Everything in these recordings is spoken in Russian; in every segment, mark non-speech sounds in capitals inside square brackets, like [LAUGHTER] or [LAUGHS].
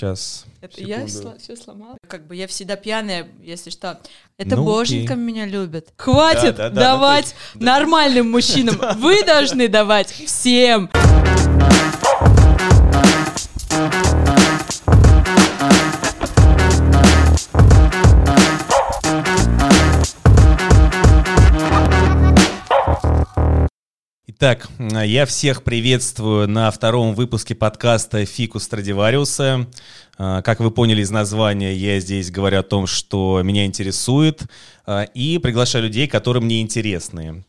Сейчас. Это я секунду. все сломала. Как бы я всегда пьяная, если что. Это Ну, боженька окей. меня любит. Хватит Да, да, да, давать ну, то нормальным мужчинам. [LAUGHS] Вы должны давать всем. Итак, м, я всех приветствую на втором выпуске подкаста «Фикус Страдивариуса». А, Как вы поняли из названия, я здесь говорю о том, что меня интересует, а, и приглашаю людей, которые мне интересны.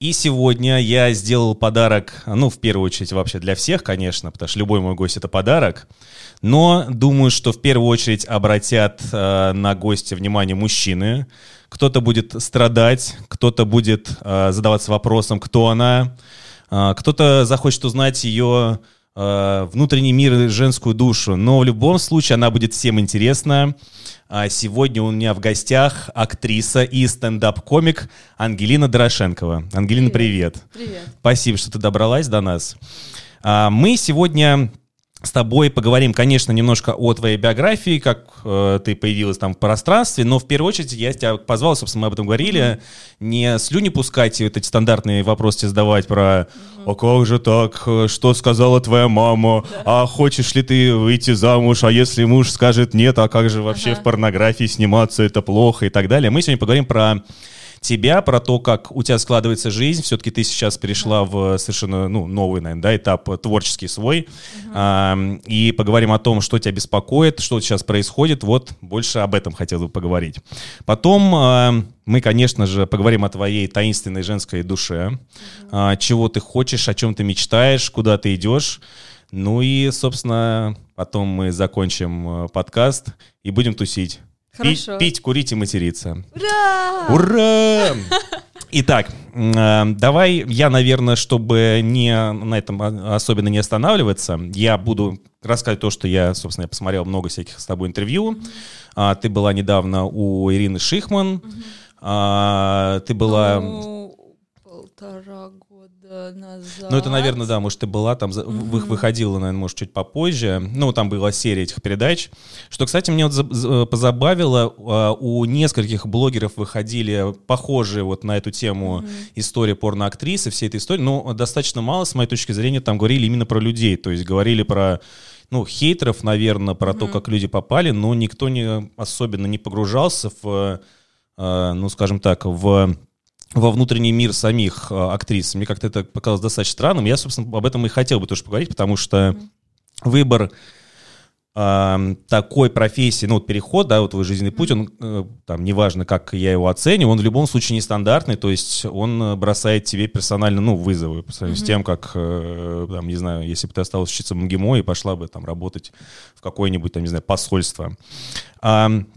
И сегодня я сделал подарок, ну, в первую очередь вообще для всех, конечно, потому что любой мой гость — это подарок. Но думаю, что в первую очередь обратят э, на гостя внимание мужчины. Кто-то будет страдать, кто-то будет э, задаваться вопросом, кто она. Э, кто-то захочет узнать ее э, внутренний мир и женскую душу. Но в любом случае она будет всем интересна. А сегодня у меня в гостях актриса и стендап-комик Ангелина Дорошенкова. Ангелина, привет. Привет. Спасибо, что ты добралась до нас. А, Мы сегодня с тобой поговорим, конечно, немножко о твоей биографии, как э, ты появилась там в пространстве, но в первую очередь я тебя позвал, собственно, мы об этом говорили, не слюни пускать и вот эти стандартные вопросы тебе задавать про «А как же так? Что сказала твоя мама? А хочешь ли ты выйти замуж? А если муж скажет нет, а как же вообще Ага. в порнографии сниматься? Это плохо» и так далее. Мы сегодня поговорим про тебя, про то, как у тебя складывается жизнь. Все-таки ты сейчас перешла в совершенно ну, новый, наверное, да, этап э, творческий свой. А, и поговорим о том, что тебя беспокоит, что сейчас происходит. Вот больше об этом хотел бы поговорить. Потом а, мы, конечно же, поговорим о твоей таинственной женской душе. А, чего ты хочешь, о чем ты мечтаешь, куда ты идешь. Ну и, собственно, потом мы закончим э, подкаст и будем тусить. Пить- Хорошо. пить, курить и материться. Ура! Ура! Итак, э, давай я, наверное, чтобы не на этом особенно не останавливаться, я буду рассказывать то, что я, собственно, я посмотрел много всяких с тобой интервью. А, Ты была недавно у Ирины Шихман. А, Ты была... Ну, полтора назад. Ну, это, наверное, да, может, ты была там, вы- выходила, наверное, может, чуть попозже. Ну, там была серия этих передач. Что, кстати, мне вот за- позабавило, а, у нескольких блогеров выходили похожие вот на эту тему истории порноактрисы, всей этой истории, но достаточно мало, с моей точки зрения, там говорили именно про людей, то есть говорили про ну, хейтеров, наверное, про то, как люди попали, но никто не особенно не погружался в, э, ну, скажем так, в во внутренний мир самих э, актрис. Мне как-то это показалось достаточно странным. Я, собственно, об этом и хотел бы тоже поговорить, потому что выбор э, такой профессии, ну, вот переход, да, вот твой жизненный путь, он, э, там, неважно, как я его оценю, он в любом случае нестандартный, то есть он э, бросает тебе персонально, ну, вызовы по сравнению с тем, как, э, там, не знаю, если бы ты осталась учиться в МГИМО и пошла бы там работать в какое-нибудь, там, не знаю, посольство. Ам,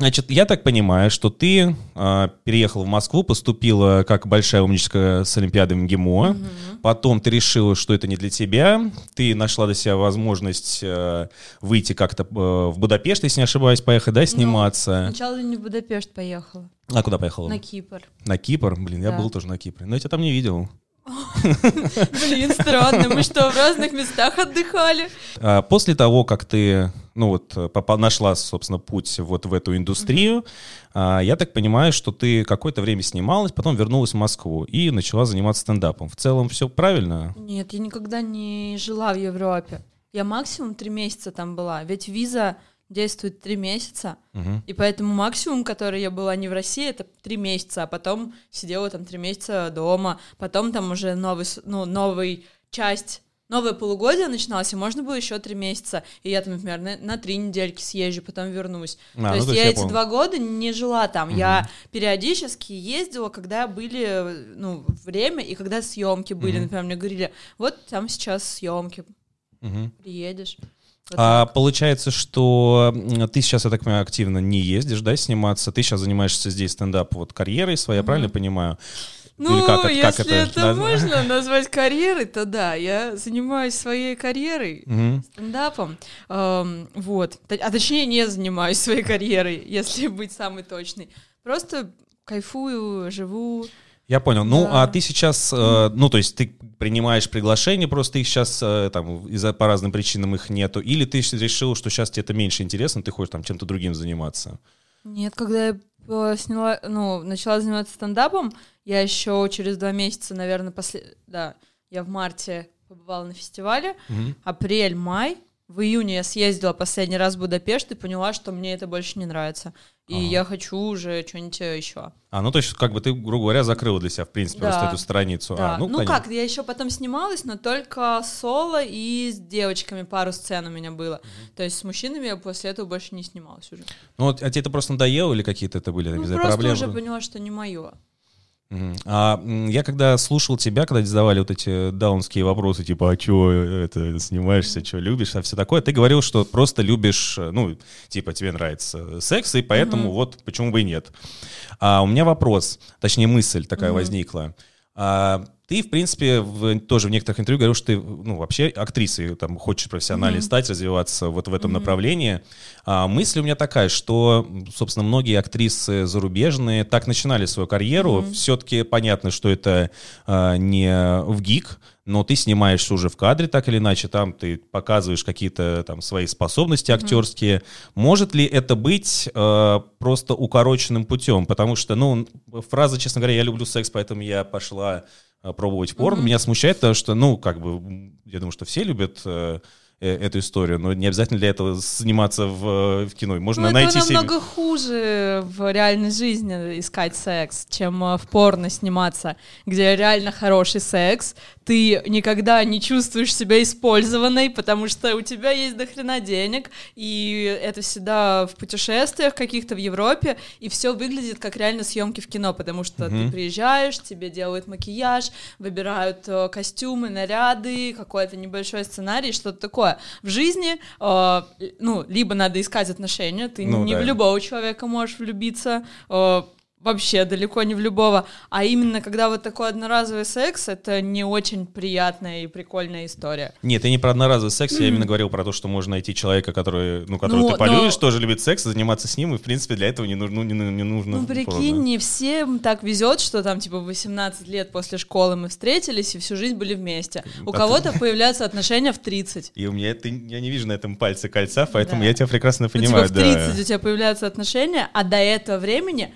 Значит, я так понимаю, что ты а, переехала в Москву, поступила как большая умничка с Олимпиады МГИМО, потом ты решила, что это не для тебя, ты нашла для себя возможность э, выйти как-то э, в Будапешт, если не ошибаюсь, поехать, да, сниматься. Сначала не в Будапешт поехала, А куда поехала? на Кипр. На Кипр? Блин, я Да. был тоже на Кипре, но я тебя там не видел. [LAUGHS] Блин, странно, мы что, в разных местах отдыхали? А, После того, как ты, ну вот, нашла, собственно, путь вот в эту индустрию, а, я так понимаю, что ты какое-то время снималась, потом вернулась в Москву и начала заниматься стендапом. В целом все правильно? Нет, я никогда не жила в Европе. Я максимум три месяца там была, ведь виза действует три месяца, Мгм. и поэтому максимум, который я была не в России, это три месяца, а потом сидела там три месяца дома, потом там уже новый, ну, новый часть, новое полугодие начиналось, и можно было еще три месяца, и я там, например, на, на три недельки съезжу, потом вернусь. А, то ну, есть то есть я я эти два года не жила там, я периодически ездила, когда были, ну, время, и когда съемки были, Мгм. например, мне говорили, вот там сейчас съемки, Мгм. приедешь. А получается, что ты сейчас, я так понимаю, активно не ездишь, да, сниматься. Ты сейчас занимаешься здесь стендап вот карьерой своей, я правильно понимаю? Ну, Или как это- как если это? это, Да. можно [LAUGHS] назвать карьерой, то да, я занимаюсь своей карьерой, Мгм. стендапом, Эм, вот, а точнее не занимаюсь своей [LAUGHS] карьерой, если быть самой точной, просто кайфую, живу, Я понял. Ну, Да. а ты сейчас, э, ну, то есть ты принимаешь приглашение, просто их сейчас э, там из-за по разным причинам их нету, или ты решил, что сейчас тебе это меньше интересно, ты хочешь там чем-то другим заниматься? Нет, когда я э, сняла, ну, начала заниматься стендапом, я еще через два месяца, наверное, после... Да, я в марте побывала на фестивале, Мгм. апрель, май. В июне я съездила последний раз в Будапешт и поняла, что мне это больше не нравится. И Ага. я хочу уже что-нибудь еще. А, ну, то есть, как бы ты, грубо говоря, закрыла для себя, в принципе, Да. просто эту страницу. Да. А, ну понятно. как, я еще потом снималась, но только соло и с девочками пару сцен у меня было. То есть с мужчинами я после этого больше не снималась уже. Ну, а тебе это просто надоело или какие-то это были Ну, просто проблемы? уже поняла, что не мое. А я когда слушал тебя, когда задавали вот эти даунские вопросы, типа, а чё это снимаешься, что любишь, а все такое, ты говорил, что просто любишь, ну, типа, тебе нравится секс, и поэтому Мгм. вот почему бы и нет. А у меня вопрос, точнее мысль такая Мгм. возникла. А, ты, в принципе, в- тоже в некоторых интервью говорил, что ты, ну, вообще актрисой, там, хочешь профессионально Мгм. стать, развиваться вот в этом Мгм. направлении. А, мысль у меня такая, что, собственно, многие актрисы зарубежные так начинали свою карьеру. Мгм. Все-таки понятно, что это а, не в ГИК, но ты снимаешься уже в кадре так или иначе, там ты показываешь какие-то там свои способности актерские. Может ли это быть э, просто укороченным путем? Потому что, ну, фраза, честно говоря, я люблю секс, поэтому я пошла э, пробовать порно. Мгм. Меня смущает, потому что, ну, как бы, я думаю, что все любят э, эту историю, но не обязательно для этого сниматься в, э, в кино. Можно Ну, найти это себе... намного хуже в реальной жизни искать секс, чем э, в порно сниматься, где реально хороший секс, ты никогда не чувствуешь себя использованной, потому что у тебя есть дохрена денег, и это всегда в путешествиях каких-то в Европе, и все выглядит как реально съемки в кино, потому что Мгм. ты приезжаешь, тебе делают макияж, выбирают э, костюмы, наряды, какой-то небольшой сценарий, что-то такое. В жизни, э, ну, либо надо искать отношения, ты Ну не да. в любого человека можешь влюбиться, э, вообще далеко не в любого, а именно когда вот такой одноразовый секс, это не очень приятная и прикольная история. Нет, я не про одноразовый секс, я именно говорил про то, что можно найти человека, который, ну, которого Ну, ты полюбишь, но- тоже любит секс, заниматься с ним, и, в принципе, для этого не нужно... Не, не нужно Ну, прикинь, порно. не всем так везет, что там, типа, в 18 лет после школы мы встретились и всю жизнь были вместе. У А ты- кого-то появляются отношения в 30. И у меня это, я не вижу на этом пальце кольца, поэтому Да. я тебя прекрасно Ну, понимаю, типа, в 30 да. у тебя появляются отношения, а до этого времени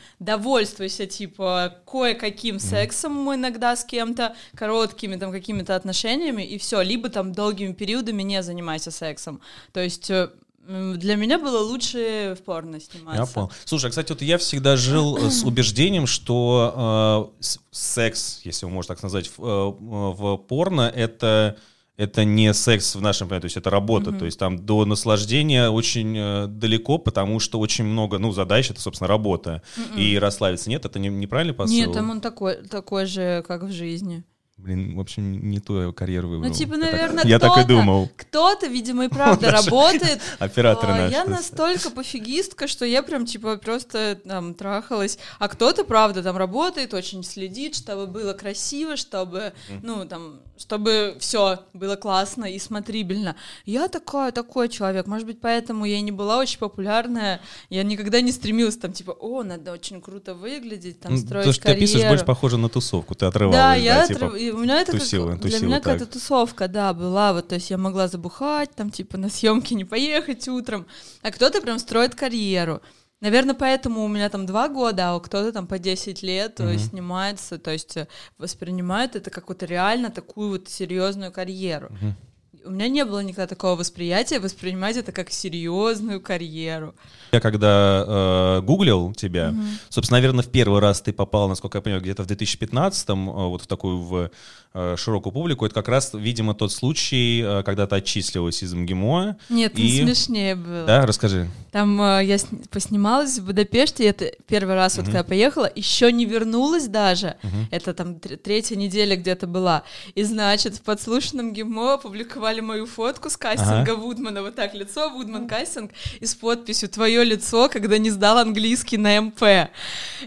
довольствуйся, типа, кое-каким сексом иногда с кем-то, короткими там какими-то отношениями, и все. Либо там долгими периодами не занимайся сексом. То есть э, для меня было лучше в порно сниматься. Я понял. Слушай, а, кстати, вот я всегда жил э, с [CLEARS THROAT] убеждением, что э, секс, если его можно так назвать, в, э, в порно это это не секс в нашем понимании, то есть это работа, то есть там до наслаждения очень э, далеко, потому что очень много, ну, задач, это, собственно, работа. И расслабиться нет, это не, неправильный посыл? Нет, там он такой, такой же, как в жизни. Блин, в общем, не ту карьеру выбрал. Ну, типа, Я так- наверное, Я так и кто-то- думал. Кто-то, видимо, и [LAUGHS] правда работает. Операторы А, наши. Я настолько пофигистка, что я прям, типа, просто там трахалась. А кто-то, правда, там работает, очень следит, чтобы было красиво, чтобы, ну, там, чтобы все было классно и смотрибельно. Я такая, такой человек. Может быть, поэтому я не была очень популярная. Я никогда не стремилась там, типа, о, надо очень круто выглядеть, там, Ну, строить То, что ты описываешь, карьеру. больше похоже на тусовку. Ты отрывалась, Да, я типа, у меня это как- тусила, для тусила меня какая-то тусовка, да, была, вот, то есть я могла забухать, там, типа, на съемки не поехать утром, а кто-то прям строит карьеру. Наверное, поэтому у меня там два года, а кто-то там по 10 лет Мгм. снимается, то есть э, воспринимает это как вот реально такую вот серьезную карьеру. Мгм. У меня не было никогда такого восприятия, воспринимать это как серьезную карьеру. Я когда э, гуглил тебя, собственно, наверное, в первый раз ты попал, насколько я понимаю, где-то в 2015-м, э, вот в такую в э, широкую публику. Это как раз, видимо, тот случай, э, когда ты отчислилась из МГИМО. Нет, И- там смешнее было. Да, расскажи. Там э, я сни- поснималась в Будапеште, это первый раз, вот когда я поехала, еще не вернулась даже, это там тр- третья неделя где-то была, и значит в подслушанном ГИМО опубликовали мою фотку с кастинга Вудмана, вот так лицо, Вудман кастинг, и с подписью «Твое лицо, когда не сдал английский на МП».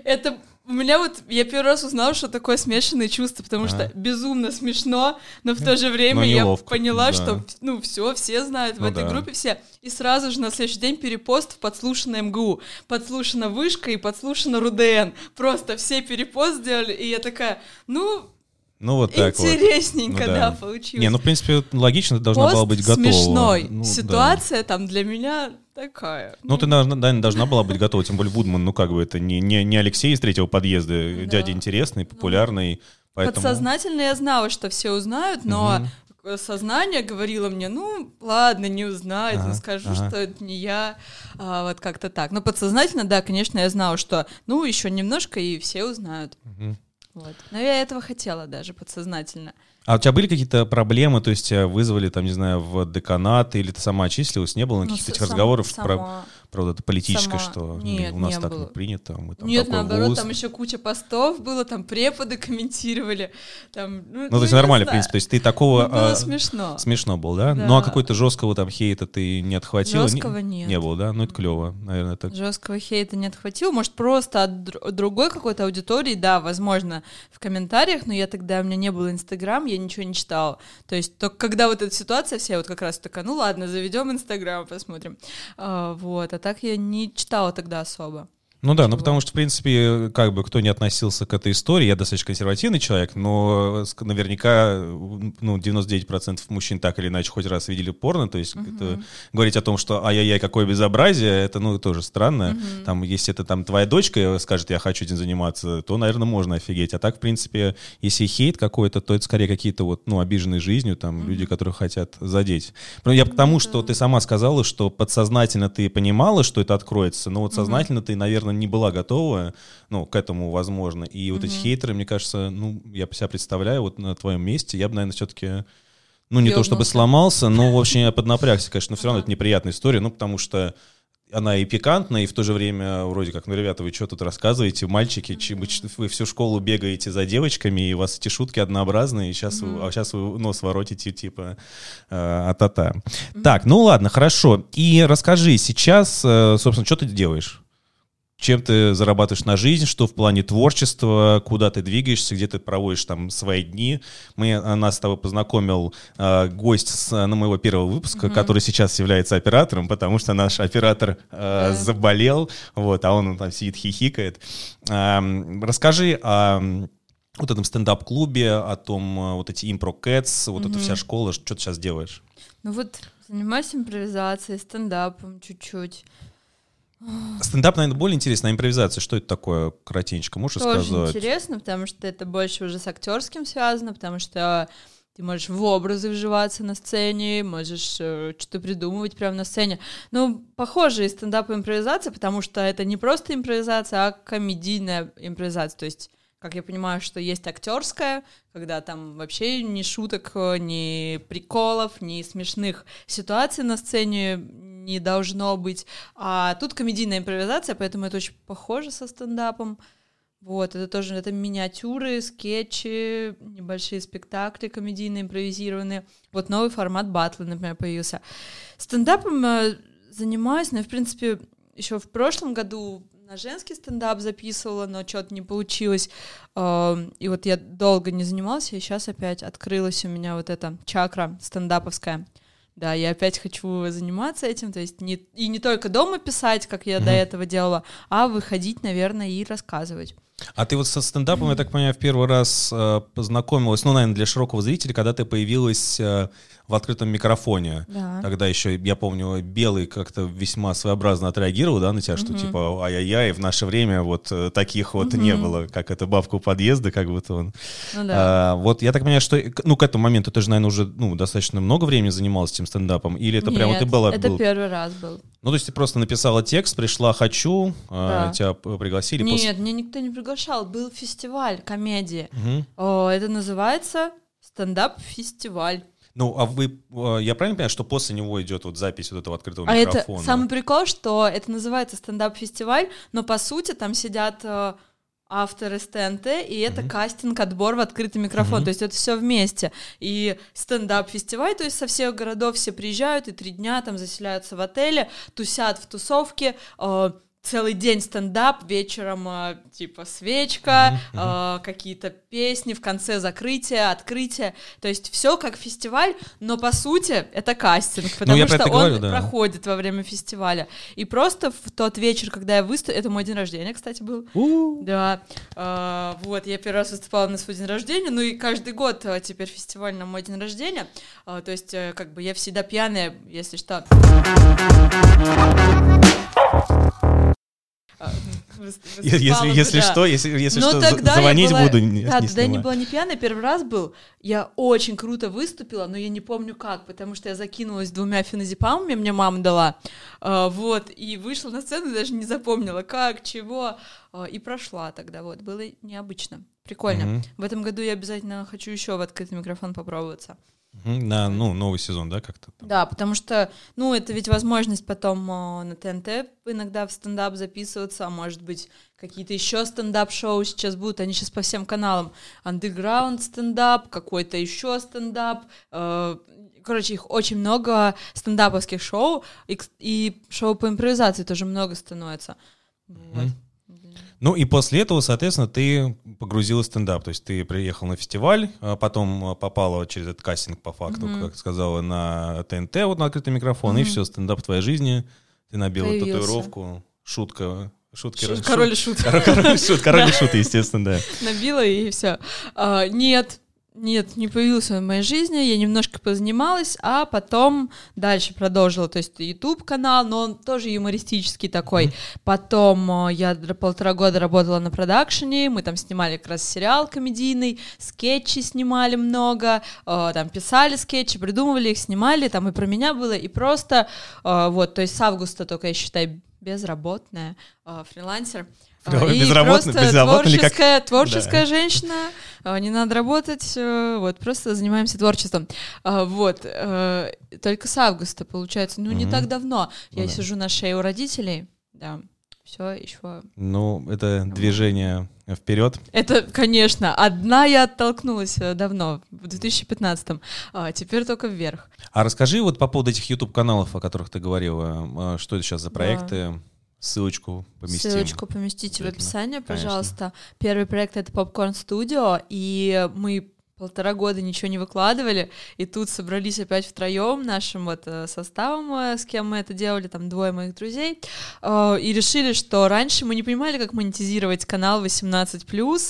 Это у меня вот, я первый раз узнала, что такое смешанные чувства, потому А. что безумно смешно, но в то же время я поняла, да. что, ну, все, все знают в Ну этой да. группе, все. И сразу же на следующий день перепост в подслушано МГУ, подслушано Вышка и подслушано РУДН. Просто все перепост сделали, и я такая, ну, Ну, вот так вот. интересненько, Ну да. да. получилось. Не, ну, в принципе, логично, ты должна Пост была быть готова. смешной, Ну, да. ситуация там для меня такая. Ну, ты должна, да, должна была быть готова, тем более Вудман, ну, как бы это не, не, не Алексей из третьего подъезда, Да. дядя интересный, популярный, поэтому... Подсознательно я знала, что все узнают, но такое сознание говорило мне, ну, ладно, не узнают, Ага, ну, скажу, ага. что это не я, а, вот как-то так. Но подсознательно, да, конечно, я знала, что, ну, еще немножко, и все узнают. Мгм. Вот. Но я этого хотела даже подсознательно. А у тебя были какие-то проблемы, то есть тебя вызвали, там, не знаю, в деканат, или ты сама отчислилась, не было Ну, каких-то этих разговоров сама- про вот это политическое, сама- что Нет, у нас не так было. не принято, мы там Нет, наоборот, вуз. там еще куча постов было, там преподы комментировали, там, ну, Ну, то есть я нормально, в знаю. принципе, то есть ты такого... Ну, было а, смешно. Смешно было, да? Да. Ну, а какой-то жесткого там хейта ты не отхватила? Не- Жесткого нет. Не было, да? Ну, это клево, наверное, так. Жесткого хейта не отхватил. Может, просто от др- другой какой-то аудитории, да, возможно, в комментариях, но я тогда, у меня не было Инстаграм, я ничего не читала. То есть только когда вот эта ситуация вся, вот как раз такая, ну ладно, заведем Инстаграм, посмотрим. А, вот, так я не читала тогда особо. Ну да, ну потому что, в принципе, как бы кто не относился к этой истории, я достаточно консервативный человек, но ск- наверняка ну, 99% мужчин так или иначе хоть раз видели порно, то есть это говорить о том, что ай-яй-яй, какое безобразие, это, ну, тоже странно. Там, если это там твоя дочка скажет, я хочу этим заниматься, то, наверное, можно офигеть. А так, в принципе, если хейт какой-то, то это скорее какие-то вот, ну, обиженные жизнью, там, люди, которые хотят задеть. Но я к тому, что ты сама сказала, что подсознательно ты понимала, что это откроется, но вот сознательно ты, наверное, не была готова, ну, к этому, возможно. И вот эти хейтеры, мне кажется, ну, я себя представляю, вот на твоем месте, я бы, наверное, все-таки, ну, не то чтобы Ёбнулся. сломался, но, в общем, я поднапрягся, конечно, но все равно это неприятная история, ну, потому что она и пикантная, и в то же время вроде как, ну, ребята, вы что тут рассказываете, мальчики, чи- вы, всю школу бегаете за девочками, и у вас эти шутки однообразные, и сейчас, вы, а сейчас вы нос воротите, типа, э, а-та-та. Так, ну ладно, хорошо. И расскажи, сейчас, э, собственно, что ты делаешь? Чем ты зарабатываешь на жизнь, что в плане творчества, куда ты двигаешься, где ты проводишь там свои дни. Мы, э, нас с тобой познакомил э, гость с, э, на моего первого выпуска, который сейчас является оператором, потому что наш оператор э, Да. заболел, вот, а он там сидит хихикает. Эм, расскажи о вот этом стендап-клубе, о том, э, вот эти импро-кэтс, вот эта вся школа, что ты сейчас делаешь? Ну вот, занимаюсь импровизацией, стендапом чуть-чуть. Стендап, наверное, более интересно, а импровизация, что это такое, коротенько, можешь Тоже сказать? интересно, потому что это больше уже с актерским связано, потому что ты можешь в образы вживаться на сцене, можешь э, что-то придумывать прямо на сцене. Ну, похоже и стендап и импровизация, потому что это не просто импровизация, а комедийная импровизация. То есть, как я понимаю, что есть актерская, когда там вообще ни шуток, э, ни приколов, ни смешных ситуаций на сцене не должно быть. А тут комедийная импровизация, поэтому это очень похоже со стендапом. Вот, это тоже это миниатюры, скетчи, небольшие спектакли комедийные, импровизированные. Вот новый формат батла, например, появился. Стендапом э, занимаюсь, но, в принципе, еще в прошлом году на женский стендап записывала, но что-то не получилось. Э, И вот я долго не занималась, и сейчас опять открылась у меня вот эта чакра стендаповская. Да, я опять хочу заниматься этим, то есть не, и не только дома писать, как я до Мгм. этого делала, а выходить, наверное, и рассказывать. А ты вот со стендапом, я так понимаю, в первый раз э, познакомилась, ну, наверное, для широкого зрителя, когда ты появилась э, в открытом микрофоне. Да. Тогда еще, я помню, Белый как-то весьма своеобразно отреагировал, да, на тебя, что Мгм. типа ай-яй-яй, в наше время вот э, таких вот не Мгм. было, как эта бабка у подъезда, как будто он. Ну да. А, вот я так понимаю, что, ну, к этому моменту ты же, наверное, уже, ну, достаточно много времени занималась этим стендапом, или это прямо Нет, ты была... это был- первый раз был. Ну, то есть ты просто написала текст, пришла «хочу», а, Да. тебя пригласили. Нет, после- меня никто не приглашал. Был фестиваль комедии. Мгм. О, это называется стендап-фестиваль. Ну, а вы, э, я правильно понимаю, что после него идет вот запись вот этого открытого А это микрофона? самый прикол, что это называется стендап-фестиваль, но по сути там сидят э, авторы с ТНТ, и это Мгм. кастинг, отбор в открытый микрофон, Мгм. то есть это все вместе. И стендап-фестиваль, то есть со всех городов все приезжают и три дня там заселяются в отеле, тусят в тусовке, э, целый день стендап, вечером э, типа свечка, э, какие-то песни, в конце закрытие, открытие. То есть все как фестиваль, но по сути это кастинг, Ну, потому про что он говорю, да. проходит во время фестиваля. И просто в тот вечер, когда я выступила, это мой день рождения, кстати, был. Да, э, вот, я первый раз выступала на свой день рождения, ну и каждый год теперь фестиваль на мой день рождения, Э, то есть, э, как бы, я всегда пьяная, если что. Выс- Если, если да. что, если, если Но что, тогда звонить была- буду, не, Да, не тогда я не была не пьяная, первый раз был. Я очень круто выступила, но я не помню как, потому что я закинулась двумя феназепамами, мне мама дала. А, вот, и вышла на сцену, даже не запомнила, как, чего, а, и прошла тогда, вот, было необычно. Прикольно. Мгм. В этом году я обязательно хочу еще в открытый микрофон попробоваться. На, ну, новый сезон, да, как-то? Да, потому что, ну, это ведь возможность потом э, на ТНТ иногда в стендап записываться, а может быть, какие-то еще стендап-шоу сейчас будут, они сейчас по всем каналам. Underground стендап, какой-то еще стендап. э, Короче, их очень много стендаповских шоу, и, и шоу по импровизации тоже много становится. Вот. Ну и после этого, соответственно, ты погрузилась в стендап. То есть ты приехал на фестиваль, а потом а, попала через этот кастинг, по факту, Мгм. как сказала, на ТНТ, вот на открытый микрофон, и Мгм. все, стендап в твоей жизни. Ты набила Появился. татуировку, шутка, шутки. Шу- раз- Король и шут- [LAUGHS] шут. Король, король и шут, король и шут, естественно, да. [LAUGHS] набила и все. нет, нет, не появился он в моей жизни, я немножко позанималась, а потом дальше продолжила, то есть YouTube канал, но он тоже юмористический такой. Потом э, я полтора года работала на продакшене, мы там снимали как раз сериал комедийный, скетчи снимали много, э, там писали скетчи, придумывали их, снимали, там и про меня было, и просто э, вот, то есть с августа только я считаю безработная, э, фрилансер. Фрил- И безработный- просто безработный или как- творческая, творческая Да. женщина, а, не надо работать, э, вот, просто занимаемся творчеством. Вот, э, только с августа, получается, ну, не Мгм. так давно. Я да. сижу на шее у родителей, да, все еще. Ну, это движение вперед. Это, конечно, одна я оттолкнулась э, давно, в 2015-м, а теперь только вверх. А расскажи вот по поводу этих YouTube-каналов, о которых ты говорила, что это сейчас за Да. Ссылочку поместим. Ссылочку поместите в Обязательно. описание, Конечно. пожалуйста. Первый проект — это Popcorn Studio, и мы полтора года ничего не выкладывали, и тут собрались опять втроем нашим вот э, составом, э, с кем мы это делали, там двое моих друзей, э, и решили, что раньше мы не понимали, как монетизировать канал 18+,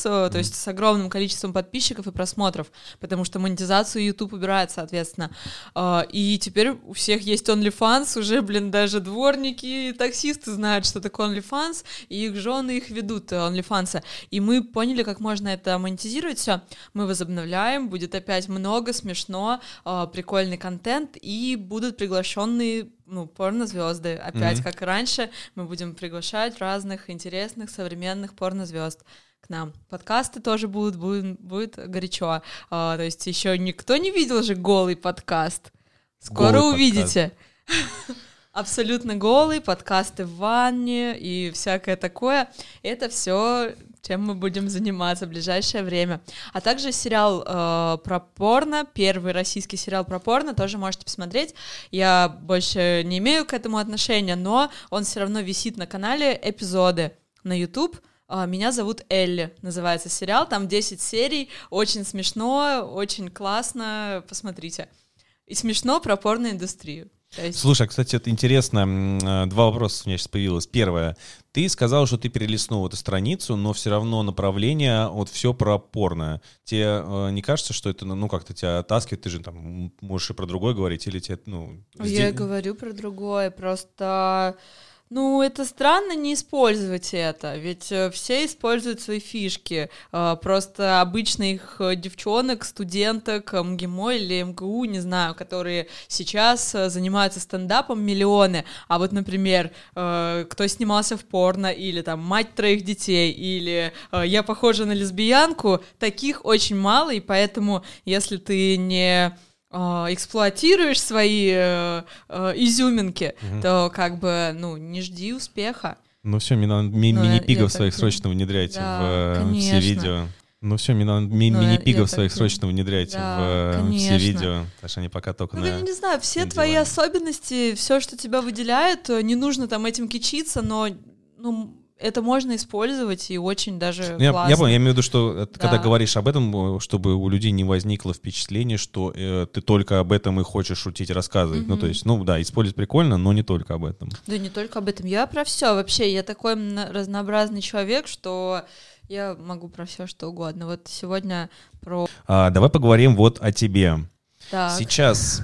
э, то есть с огромным количеством подписчиков и просмотров, потому что монетизацию YouTube убирает, соответственно. И теперь у всех есть OnlyFans, уже, блин, даже дворники и таксисты знают, что такое OnlyFans, и их жены их ведут, OnlyFans. И мы поняли, как можно это монетизировать все. Мы возобновляем, будет опять много, смешно, э, прикольный контент, и будут приглашенные ну, порнозвезды. Опять, Мгм. как и раньше, мы будем приглашать разных интересных современных порнозвезд к нам. Подкасты тоже будут, будет, будет горячо. А, то есть еще никто не видел же голый подкаст. Скоро Голый увидите. [LAUGHS] Абсолютно голый, подкасты в ванне и всякое такое. Это все, чем мы будем заниматься в ближайшее время. А также сериал э, про порно, первый российский сериал про порно, тоже можете посмотреть. Я больше не имею к этому отношения, но он все равно висит на канале эпизоды на YouTube. А, Меня зовут Элли, называется сериал, там 10 серий, очень смешно, очень классно, посмотрите. И смешно про порноиндустрию. Есть- Слушай, а, кстати, это интересно. э, Два вопроса у меня сейчас появилось. Первое. Ты сказал, что ты перелистнул эту страницу, но все равно направление, вот все про порно. Тебе э, не кажется, что это, ну, как-то тебя оттаскивает? Ты же там можешь и про другое говорить, или тебе, ну... Я говорю про другое, просто... Ну, это странно не использовать это, ведь э, все используют свои фишки. Э, Просто обычных э, девчонок, студенток э, МГИМО или МГУ, не знаю, которые сейчас занимаются стендапом миллионы. А вот, например, кто снимался в порно, или там мать троих детей, или я похожа на лесбиянку, таких очень мало, и поэтому, если ты не эксплуатируешь свои э, э, изюминки, Мгм. то как бы, ну, не жди успеха. Ну все, мне надо ми- Ну, я- мини-пигов я своих так срочно внедрять Да, в э, все видео. Ну все, надо ми- Ну, мини-пигов своих так срочно внедрять Да, в э, все конечно. видео, потому что они пока только Ну, на... я не знаю, все твои диване. особенности, все, что тебя выделяет, э, не нужно там этим кичиться, но ну, это можно использовать и очень даже Ну, Я, классно. я понял, я имею в виду, что э, ты когда Да. говоришь об этом, чтобы у людей не возникло впечатление, что э, ты только об этом и хочешь шутить рассказывать. Ну, то есть, ну да, использовать прикольно, но не только об этом. Да не только об этом. Я про все вообще. Я такой разнообразный человек, что я могу про все что угодно. Вот сегодня про... А, давай поговорим вот о тебе. Так, Сейчас...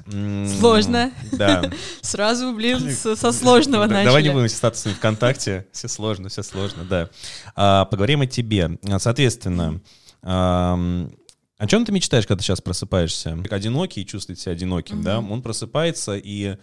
Сложно. Да. [LAUGHS] сразу, блин, со сложного начали. Давай не будем статусами ВКонтакте. Все сложно, все сложно, да. А, поговорим о тебе. А, Соответственно, о чем ты мечтаешь, когда ты сейчас просыпаешься? Одинокий чувствует себя одиноким, да? Он просыпается, и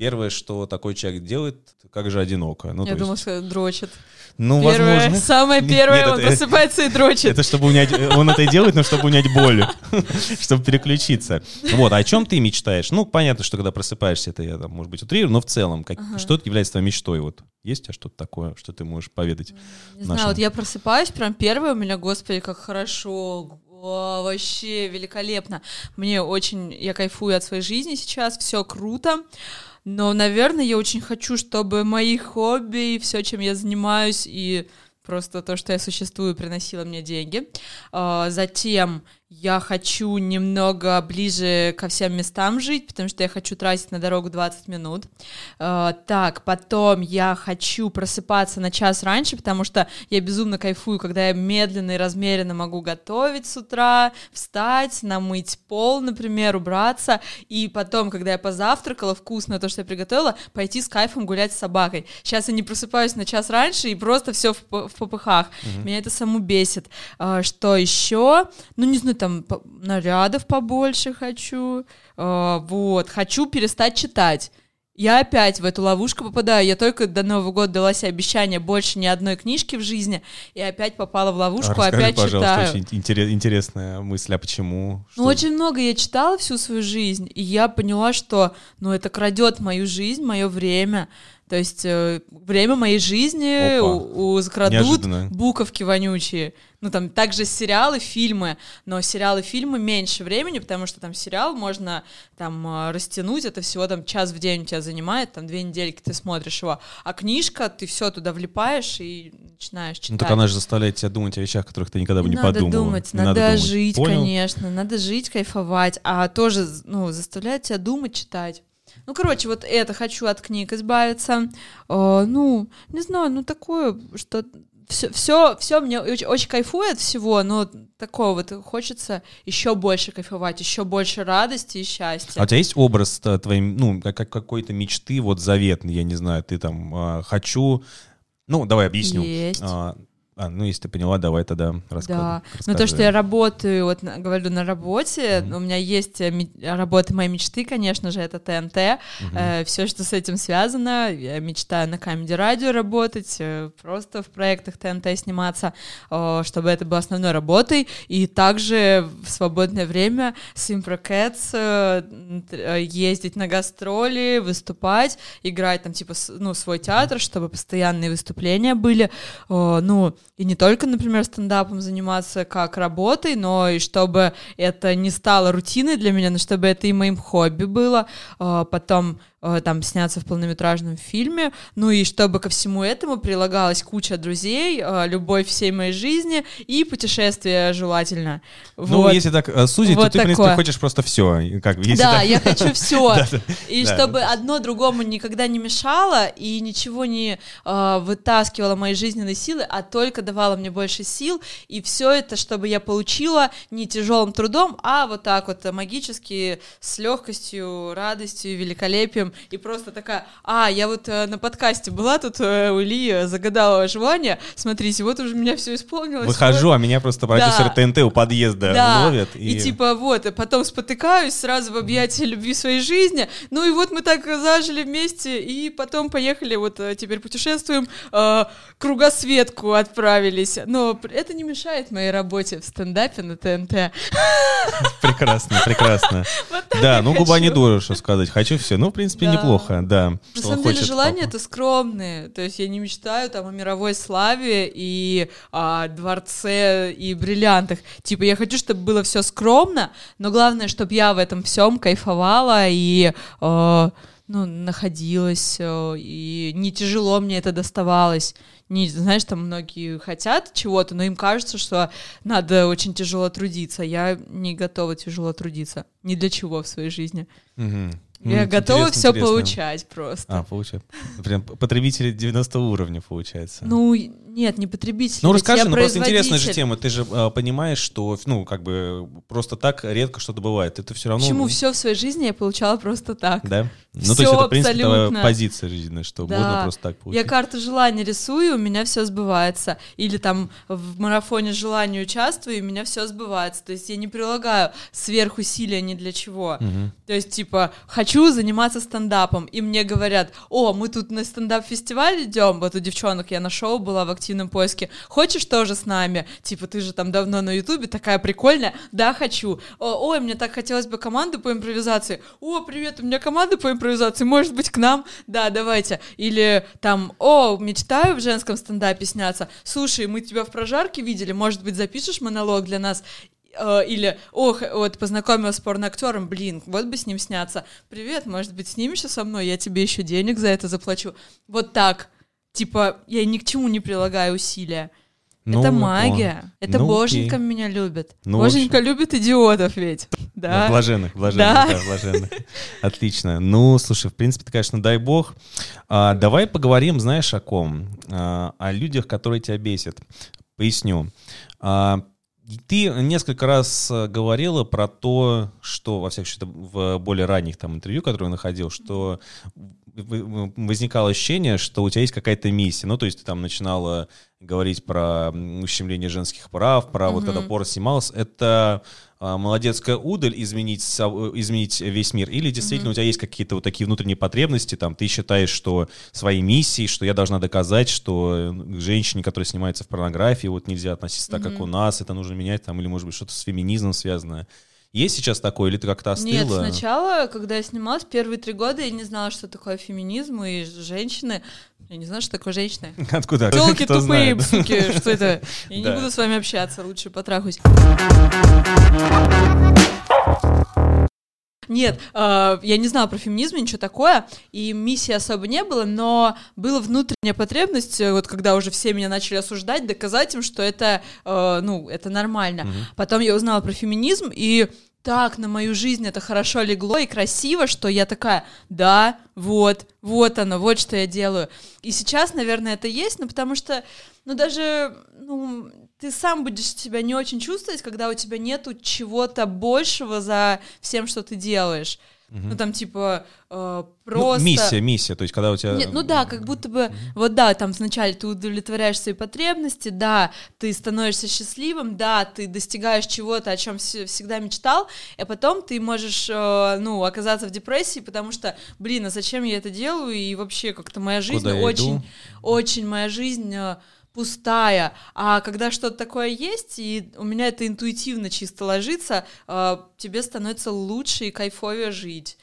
первое, что такой человек делает, как же одиноко. Ну, Я то думала, есть, что дрочит. ну, Первое, возможно. самое [LAUGHS] первое, нет, он это- просыпается и дрочит. Это чтобы унять, он это и делает, но чтобы унять боль, [LAUGHS] чтобы переключиться. Вот, а о чем ты мечтаешь? Ну, понятно, что когда просыпаешься, это я там, может быть, утрирую, но в целом, как, Ага. что является твоей мечтой? Вот есть у тебя что-то такое, что ты можешь поведать? Не знаю, нашим. вот я просыпаюсь, прям первое у меня, господи, как хорошо, о, вообще великолепно. Мне очень, я кайфую от своей жизни сейчас, все круто. Но, наверное, я очень хочу, чтобы мои хобби и все, чем я занимаюсь, и просто то, что я существую, приносило мне деньги. А, Затем я хочу немного ближе ко всем местам жить, потому что я хочу тратить на дорогу 20 минут. А, Так, потом я хочу просыпаться на час раньше, потому что я безумно кайфую, когда я медленно и размеренно могу готовить с утра, встать, намыть пол, например, убраться, и потом, когда я позавтракала вкусно то, что я приготовила, пойти с кайфом гулять с собакой. Сейчас я не просыпаюсь на час раньше и просто все в, в попыхах. Меня это саму бесит. А, Что еще? Ну, не знаю, там нарядов побольше хочу. А, Вот. Хочу перестать читать. Я опять в эту ловушку попадаю. Я только до Нового года дала себе обещание больше ни одной книжки в жизни, и опять попала в ловушку, А Расскажи, опять пожалуйста, читаю. очень интерес- интересная мысль, а почему? Ну, Что- очень много я читала всю свою жизнь, и я поняла, что, ну, это крадет мою жизнь, мое время. То есть э, время моей жизни Опа. у, у- крадут Неожиданно. буковки вонючие. Ну, там также сериалы, фильмы, но сериалы, фильмы меньше времени, потому что там сериал можно там э, растянуть, это всего там час в день у тебя занимает, там две недельки ты смотришь его, а книжка, ты все туда влипаешь и начинаешь читать. Ну, так она же заставляет тебя думать о вещах, которых ты никогда бы не, надо подумала. думать, Не надо, думать. жить, Понял? конечно, надо жить, кайфовать, а тоже, ну, заставляет тебя думать, читать. Ну, короче, вот это хочу от книг избавиться. Э, ну, не знаю, ну такое, что все, все, все мне очень, очень кайфует всего, но такого вот хочется еще больше кайфовать, еще больше радости и счастья. А у тебя есть образ э, твоей, ну, как, как какой-то мечты, вот заветный, я не знаю, ты там а, хочу... Ну, давай объясню. Есть. А, а, ну, если ты поняла, давай тогда рассказывай. Да, ну то, что я работаю, вот говорю на работе, у меня есть э, работа моей мечты, конечно же, это ТНТ, все, что с этим связано, я мечтаю на Камеди Радио работать, э, просто в проектах ТНТ сниматься, э, чтобы это было основной работой, и также в свободное время с Improcats э, э, ездить на гастроли, выступать, играть там типа ну свой театр, чтобы постоянные выступления были, Э, ну и не только, например, стендапом заниматься как работой, но и чтобы это не стало рутиной для меня, но чтобы это и моим хобби было, Э, потом там сняться в полнометражном фильме, ну и чтобы ко всему этому прилагалась куча друзей, э, любовь всей моей жизни и путешествия желательно. Ну, Вот. если так э, сузить, Вот то ты, в принципе, такое. хочешь просто все. Как, если да, так- я хочу [LAUGHS] все. И чтобы одно другому никогда не мешало и ничего не э, вытаскивало мои жизненные силы, а только давало мне больше сил. И все это, чтобы я получила не тяжелым трудом, а вот так вот э, магически, с легкостью, радостью, великолепием. И просто такая, а, я вот э, на подкасте была тут э, у Ильи, э, загадала желание. Смотрите, вот уже у меня все исполнилось. Выхожу, а меня просто продюсер Да. ТНТ у подъезда Да, ловят. и... типа вот, и потом спотыкаюсь сразу в объятия любви своей жизни. Ну и вот мы так зажили вместе, и потом поехали, вот э, теперь путешествуем, э, кругосветку отправились. Но это не мешает моей работе в стендапе на ТНТ. Прекрасно, прекрасно. [LAUGHS] Вот Да, ну губа не дура, что сказать. Хочу все. Ну, в принципе, Да. неплохо, да. На самом деле желания это скромные. То есть я не мечтаю там о мировой славе и о дворце и бриллиантах. Типа я хочу, чтобы было все скромно, но главное, чтобы я в этом всем кайфовала и э, ну, находилась, э, и не тяжело мне это доставалось. Не, знаешь, там многие хотят чего-то, но им кажется, что надо очень тяжело трудиться. Я не готова тяжело трудиться. Ни для чего в своей жизни. Мгм. Я Ну, готова интересно, все интересно. получать просто. А, получается. Прям потребители 90 уровня, получается. Ну, нет, не потребитель. Ну, расскажи, я ну просто интересная же тема. Ты же а, понимаешь, что, ну, как бы просто так редко что-то бывает. Это все равно... Почему все в своей жизни я получала просто так? Да? Ну, то Всё есть это, в принципе, абсолютно. позиция жизненная, что Да. можно просто так Я получить. карту желаний рисую, у меня все сбывается. Или там в марафоне желаний участвую, и у меня все сбывается. То есть я не прилагаю сверхусилия ни для чего. Мгм. То есть, типа, хочу заниматься стендапом, и мне говорят, о, мы тут на стендап-фестиваль идем, вот у девчонок я на шоу была в активном поиске, хочешь тоже с нами? Типа, ты же там давно на ютубе, такая прикольная, да, хочу. О, ой, мне так хотелось бы команду по импровизации. О, привет, у меня команда по импровизации, может быть, к нам? Да, давайте. Или там, о, мечтаю в женском стендапе сняться. Слушай, мы тебя в прожарке видели, может быть, запишешь монолог для нас? Э, Или, ох, вот познакомилась с порноактером, блин, вот бы с ним сняться. Привет, может быть, снимешься со мной, я тебе еще денег за это заплачу. Вот так. Типа, я ни к чему не прилагаю усилия. Ну, это магия. Это ну, боженька окей. меня любит. Ну, боженька любит идиотов ведь. Да, Да. блаженных, блаженных, Да. да, блаженных. Отлично. Ну, слушай, в принципе, ты, конечно, дай бог. А, давай поговорим, знаешь, о ком? А, о людях, которые тебя бесят. Поясню. А, ты несколько раз э, говорила про то, что, во всяком случае, в более ранних там интервью, которые я находил, что возникало ощущение, что у тебя есть какая-то миссия. Ну, то есть ты там начинала говорить про ущемление женских прав, про вот Мгм. когда порно снималась. Это молодецкая удаль изменить, со- изменить весь мир? Или действительно у тебя есть какие-то вот такие внутренние потребности, там, ты считаешь, что своей миссией, что я должна доказать, что э, к женщине, которая снимается в порнографии, вот нельзя относиться так, как у нас, это нужно менять, там, или, может быть, что-то с феминизмом связанное. Есть сейчас такое, или ты как-то Нет, остыла? сначала, когда я снималась, первые три года я не знала, что такое феминизм и женщины. Я не знаю, что такое женщины. [LAUGHS] Откуда? Телки Кто тупые, знает? суки, что это? Я не буду с вами общаться, лучше потрахусь. Нет, э, я не знала про феминизм, ничего такое, и миссии особо не было, но была внутренняя потребность, э, вот когда уже все меня начали осуждать, доказать им, что это, э, ну, это нормально. Мгм. Потом я узнала про феминизм, и так на мою жизнь это хорошо легло и красиво, что я такая, да, вот, вот оно, вот что я делаю. И сейчас, наверное, это есть, но потому что, ну, даже, ну, ты сам будешь себя не очень чувствовать, когда у тебя нету чего-то большего за всем, что ты делаешь. Мгм. Ну, там, типа, э, Ну, просто... миссия, миссия, то есть когда у тебя... Нет, ну да, как будто бы, вот да, там вначале ты удовлетворяешь свои потребности, да, ты становишься счастливым, да, ты достигаешь чего-то, о чем всегда мечтал, а потом ты можешь, э, ну, оказаться в депрессии, потому что, блин, а зачем я это делаю, и вообще как-то моя жизнь Куда очень, очень моя жизнь э, пустая, а когда что-то такое есть, и у меня это интуитивно чисто ложится, э, тебе становится лучше и кайфовее жить.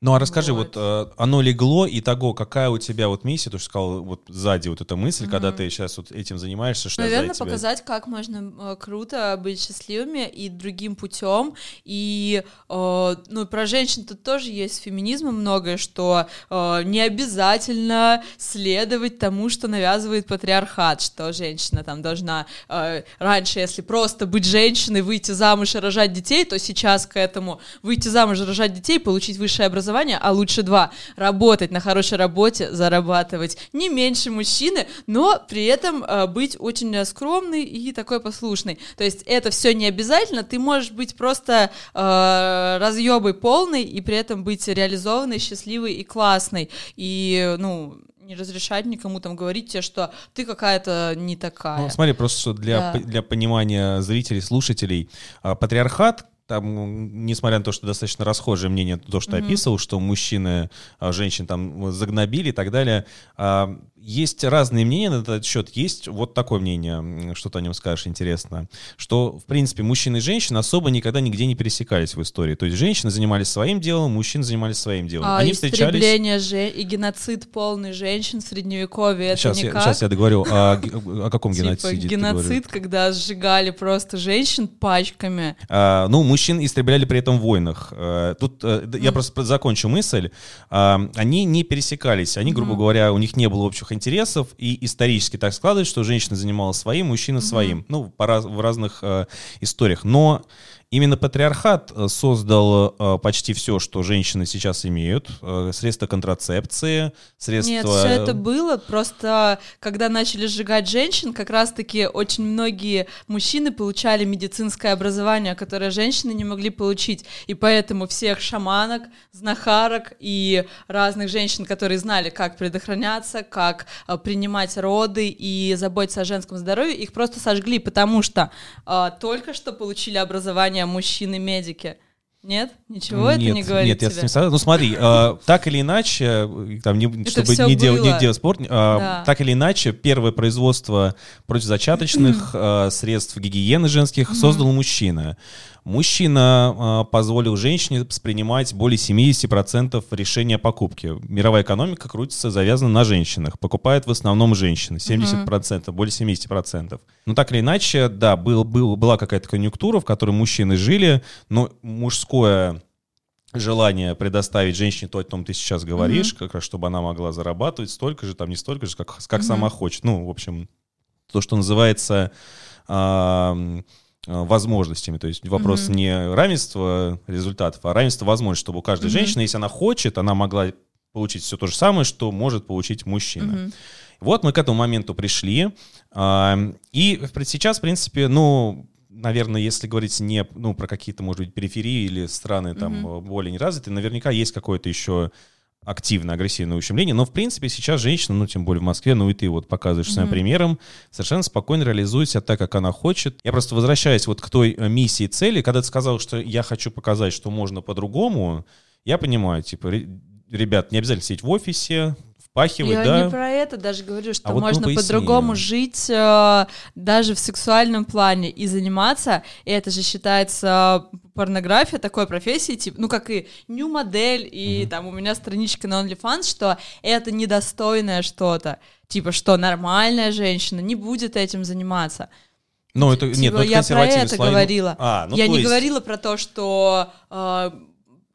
Ну, а расскажи, Вот. вот, э, оно легло, и того, какая у тебя вот миссия, ты же сказал, вот сзади вот эта мысль, когда Мгм. ты сейчас вот этим занимаешься, что Наверное, тебя... показать, как можно э, круто быть счастливыми и другим путем. И, э, ну, про женщин тут тоже есть феминизма многое, что э, не обязательно следовать тому, что навязывает патриархат, что женщина там должна э, раньше, если просто быть женщиной, выйти замуж и рожать детей, то сейчас к этому выйти замуж, рожать детей, получить высшее образование, а лучше два, работать на хорошей работе, зарабатывать не меньше мужчины, но при этом э, быть очень э, скромной и такой послушной. То есть это все не обязательно, ты можешь быть просто э, разъебой полной и при этом быть реализованной, счастливой и классной. И, ну, не разрешать никому там говорить тебе, что ты какая-то не такая. Ну, смотри, просто для, Да. для понимания зрителей, слушателей, а, патриархат, там, несмотря на то, что достаточно расхожее мнение, то, что Мгм. описывал, что мужчины а, женщин там загнобили и так далее, а, есть разные мнения на этот счет. Есть вот такое мнение, что ты о нем скажешь, интересно, что, в принципе, мужчины и женщины особо никогда нигде не пересекались в истории. То есть женщины занимались своим делом, мужчины занимались своим делом. А Они встречались... же и геноцид полный женщин в средневековье, это Сейчас не я, сейчас я договорю. А, [LAUGHS] о каком Типа геноциде говоришь? геноцид, когда сжигали просто женщин пачками. А, ну, мужчины мужчин истребляли при этом в войнах. Э, тут mm. я просто закончу мысль. А, они не пересекались. Они, грубо говоря, у них не было общих интересов, и исторически так складывается, что женщина занималась своим, мужчина своим. Ну, в разных э, историях. Но Именно патриархат э, создал э, почти все, что женщины сейчас имеют. Э, средства контрацепции, средства... Нет, все это было, просто когда начали сжигать женщин, как раз-таки очень многие мужчины получали медицинское образование, которое женщины не могли получить. И поэтому всех шаманок, знахарок и разных женщин, которые знали, как предохраняться, как принимать роды и заботиться о женском здоровье, их просто сожгли, потому что только что получили образование образования мужчины-медики. Нет? Ничего нет, это не говорит Нет, тебе? я с ним согласен. Ну смотри, э, так или иначе, там, не, чтобы не, дел, не делать спорт, э, да. так или иначе, первое производство противозачаточных [CLEARS THROAT] э, средств гигиены женских создал мужчина мужчина э, позволил женщине принимать более 70% решения о покупке. Мировая экономика крутится, завязана на женщинах. Покупают в основном женщины, 70%, mm-hmm. более 70%. Но так или иначе, да, был, был, была какая-то конъюнктура, в которой мужчины жили, но мужское желание предоставить женщине то, о том ты сейчас говоришь, mm-hmm. как раз чтобы она могла зарабатывать столько же, там не столько же, как, как mm-hmm. сама хочет. Ну, в общем, то, что называется... Э, возможностями. То есть вопрос mm-hmm. не равенства результатов, а равенства возможностей, чтобы у каждой mm-hmm. женщины, если она хочет, она могла получить все то же самое, что может получить мужчина. Mm-hmm. Вот мы к этому моменту пришли. И сейчас, в принципе, ну, наверное, если говорить не ну, про какие-то, может быть, периферии или страны там mm-hmm. более неразвитые, наверняка есть какое-то еще активное, агрессивное ущемление, но, в принципе, сейчас женщина, ну, тем более в Москве, ну, и ты вот показываешь mm-hmm. своим примером, совершенно спокойно реализует себя так, как она хочет. Я просто возвращаюсь вот к той э, миссии цели, когда ты сказал, что я хочу показать, что можно по-другому, я понимаю, типа, ребят, не обязательно сидеть в офисе, впахивать, я да? не про это даже говорю, что а можно вот по-другому жить э, даже в сексуальном плане и заниматься, и это же считается порнография такой профессии, типа, ну как и new модель, и mm-hmm. там у меня страничка на OnlyFans, что это недостойное что-то, типа, что нормальная женщина не будет этим заниматься. Ну, это, типа, нет, ну, это я про это слои. говорила. А, ну, я не есть... говорила про то, что э,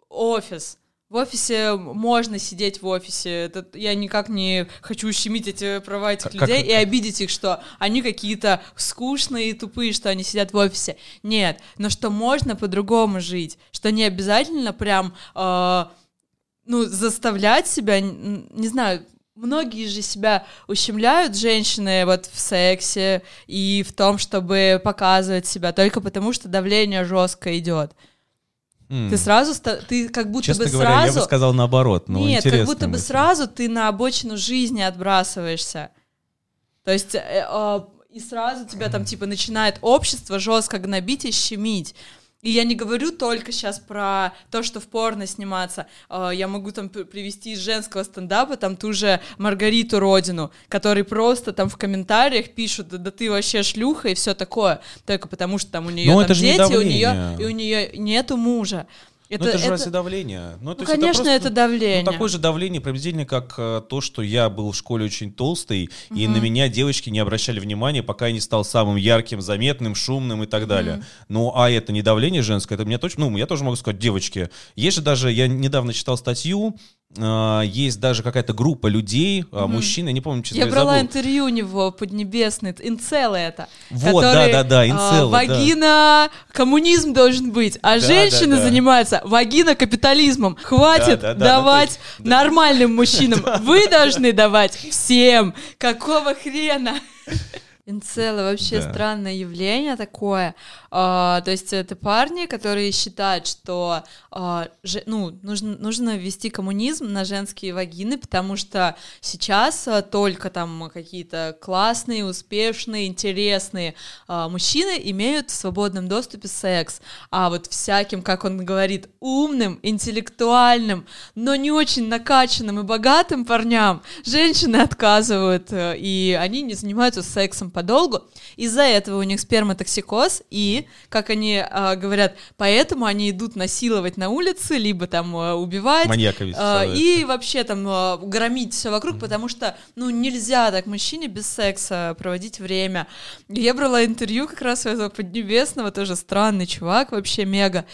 офис в офисе можно сидеть в офисе. Это, я никак не хочу ущемить эти права этих как, людей как... и обидеть их, что они какие-то скучные и тупые, что они сидят в офисе. Нет, но что можно по-другому жить, что не обязательно прям, э, ну, заставлять себя, не знаю, Многие же себя ущемляют, женщины, вот в сексе и в том, чтобы показывать себя, только потому что давление жестко идет. Mm. Ты сразу, ты как будто Честно бы говоря, сразу... я бы сказал наоборот, но Нет, как будто бы сразу ты на обочину жизни отбрасываешься. То есть э, э, и сразу тебя там типа начинает общество жестко гнобить и щемить. И я не говорю только сейчас про то, что в порно сниматься. А, я могу там привести из женского стендапа там ту же Маргариту Родину, который просто там в комментариях пишут, да, да ты вообще шлюха и все такое, только потому что там у нее там дети, у нее и у нее нету мужа. Это, ну, это же это... разве давление? Ну, ну конечно, это, просто, это давление. Ну, такое же давление приблизительно, как э, то, что я был в школе очень толстый, угу. и на меня девочки не обращали внимания, пока я не стал самым ярким, заметным, шумным и так далее. Угу. Ну, а это не давление женское, это мне точно, ну, я тоже могу сказать, девочки, есть же даже, я недавно читал статью, есть даже какая-то группа людей, mm-hmm. мужчин, я не помню, что я брала забыл. интервью у него поднебесный, инцелы это. Вот, да, да, да, инцелы. Uh, вагина, да. коммунизм должен быть, а да, женщины да, да. занимаются вагина капитализмом. Хватит да, да, да, давать ну, есть, нормальным мужчинам, [LAUGHS] вы должны давать всем. Какого хрена? [LAUGHS] Инцелы вообще да. странное явление такое. А, то есть это парни, которые считают, что а, же, ну, нужно, нужно ввести коммунизм на женские вагины, потому что сейчас а, только там какие-то классные, успешные, интересные а, мужчины имеют в свободном доступе секс. А вот всяким, как он говорит, умным, интеллектуальным, но не очень накачанным и богатым парням женщины отказывают, э, и они не занимаются сексом подолгу. Из-за этого у них сперматоксикоз, и, как они э, говорят, поэтому они идут насиловать на улице, либо там э, убивать. Маньяками э, И вообще там э, громить все вокруг, mm-hmm. потому что, ну, нельзя так мужчине без секса проводить время. Я брала интервью как раз у этого Поднебесного, тоже странный чувак, вообще мега.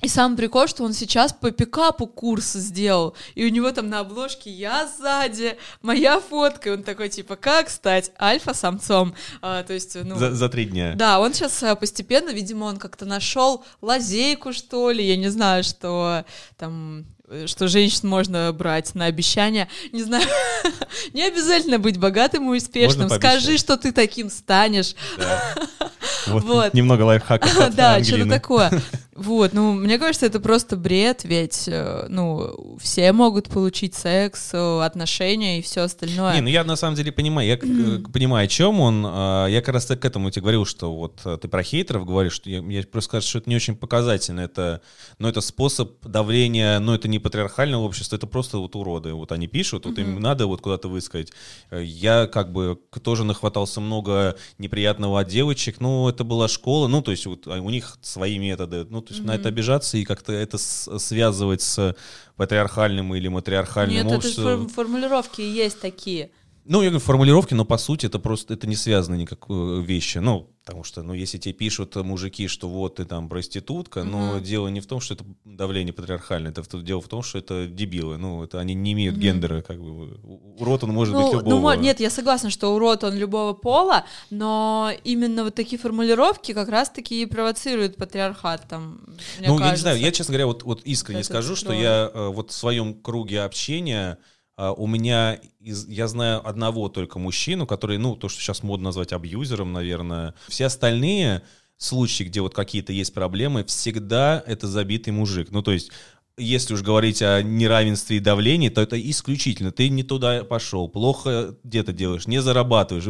И самый прикол, что он сейчас по пикапу курс сделал, и у него там на обложке я сзади, моя фотка, и он такой, типа, как стать альфа-самцом? А, то есть, ну... За, за три дня. Да, он сейчас а, постепенно, видимо, он как-то нашел лазейку, что ли, я не знаю, что там что женщин можно брать на обещания. Не знаю, [LAUGHS] не обязательно быть богатым и успешным. Скажи, что ты таким станешь. Да. [LAUGHS] Вот, вот. Немного лайфхаков. [LAUGHS] Да, что-то такое. Вот, ну, мне кажется, это просто бред, ведь, э, ну, все могут получить секс, э, отношения и все остальное. Не, ну я на самом деле понимаю, я mm-hmm. понимаю, о чем он. А, я как раз к этому тебе говорил, что вот ты про хейтеров говоришь, что я, я просто скажу, что это не очень показательно. Это, ну, это способ давления, но это не патриархального общества, это просто вот уроды. Вот они пишут, вот им надо вот куда-то высказать. Я как бы тоже нахватался много неприятного от девочек, ну, это была школа, ну, то есть вот а, у них свои методы, ну, то есть на это обижаться и как-то это связывать с патриархальным или матриархальным Нет, обществом. это формулировки есть такие. Ну, я говорю, формулировки, но по сути это просто это не связано никакой вещи. Ну, потому что, ну, если тебе пишут мужики, что вот ты там проститутка, mm-hmm. но дело не в том, что это давление патриархальное, это дело в том, что это дебилы. Ну, это они не имеют mm-hmm. гендера, как бы. Урод он может ну, быть любого. Ну, нет, я согласна, что урод он любого пола, но именно вот такие формулировки как раз-таки и провоцируют патриархат там. ну, кажется. я не знаю, я, честно говоря, вот, вот искренне это скажу, что я э, вот в своем круге общения у меня, из, я знаю одного только мужчину, который, ну, то, что сейчас модно назвать абьюзером, наверное. Все остальные случаи, где вот какие-то есть проблемы, всегда это забитый мужик. Ну, то есть если уж говорить о неравенстве и давлении, то это исключительно. Ты не туда пошел, плохо где-то делаешь, не зарабатываешь.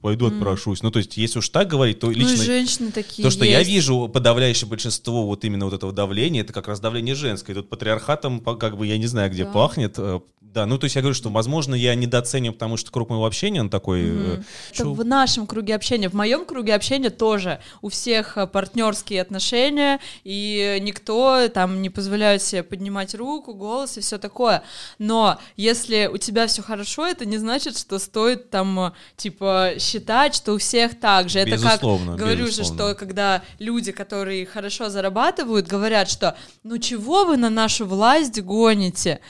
Пойду отпрошусь. Ну, то есть, если уж так говорить, то лично... Ну, женщины такие То, что есть. я вижу, подавляющее большинство вот именно вот этого давления, это как раз давление женское. Тут патриархатом, как бы, я не знаю, где да. пахнет. Э, да, ну, то есть я говорю, что, возможно, я недооцениваю, потому что круг моего общения, он такой... Mm-hmm. Это в нашем круге общения, в моем круге общения тоже у всех э, партнерские отношения, и никто там не позволяют себе поднимать руку, голос и все такое. Но если у тебя все хорошо, это не значит, что стоит там, типа, считать, что у всех так же. Это как, говорю же, что когда люди, которые хорошо зарабатывают, говорят, что ну чего вы на нашу власть гоните?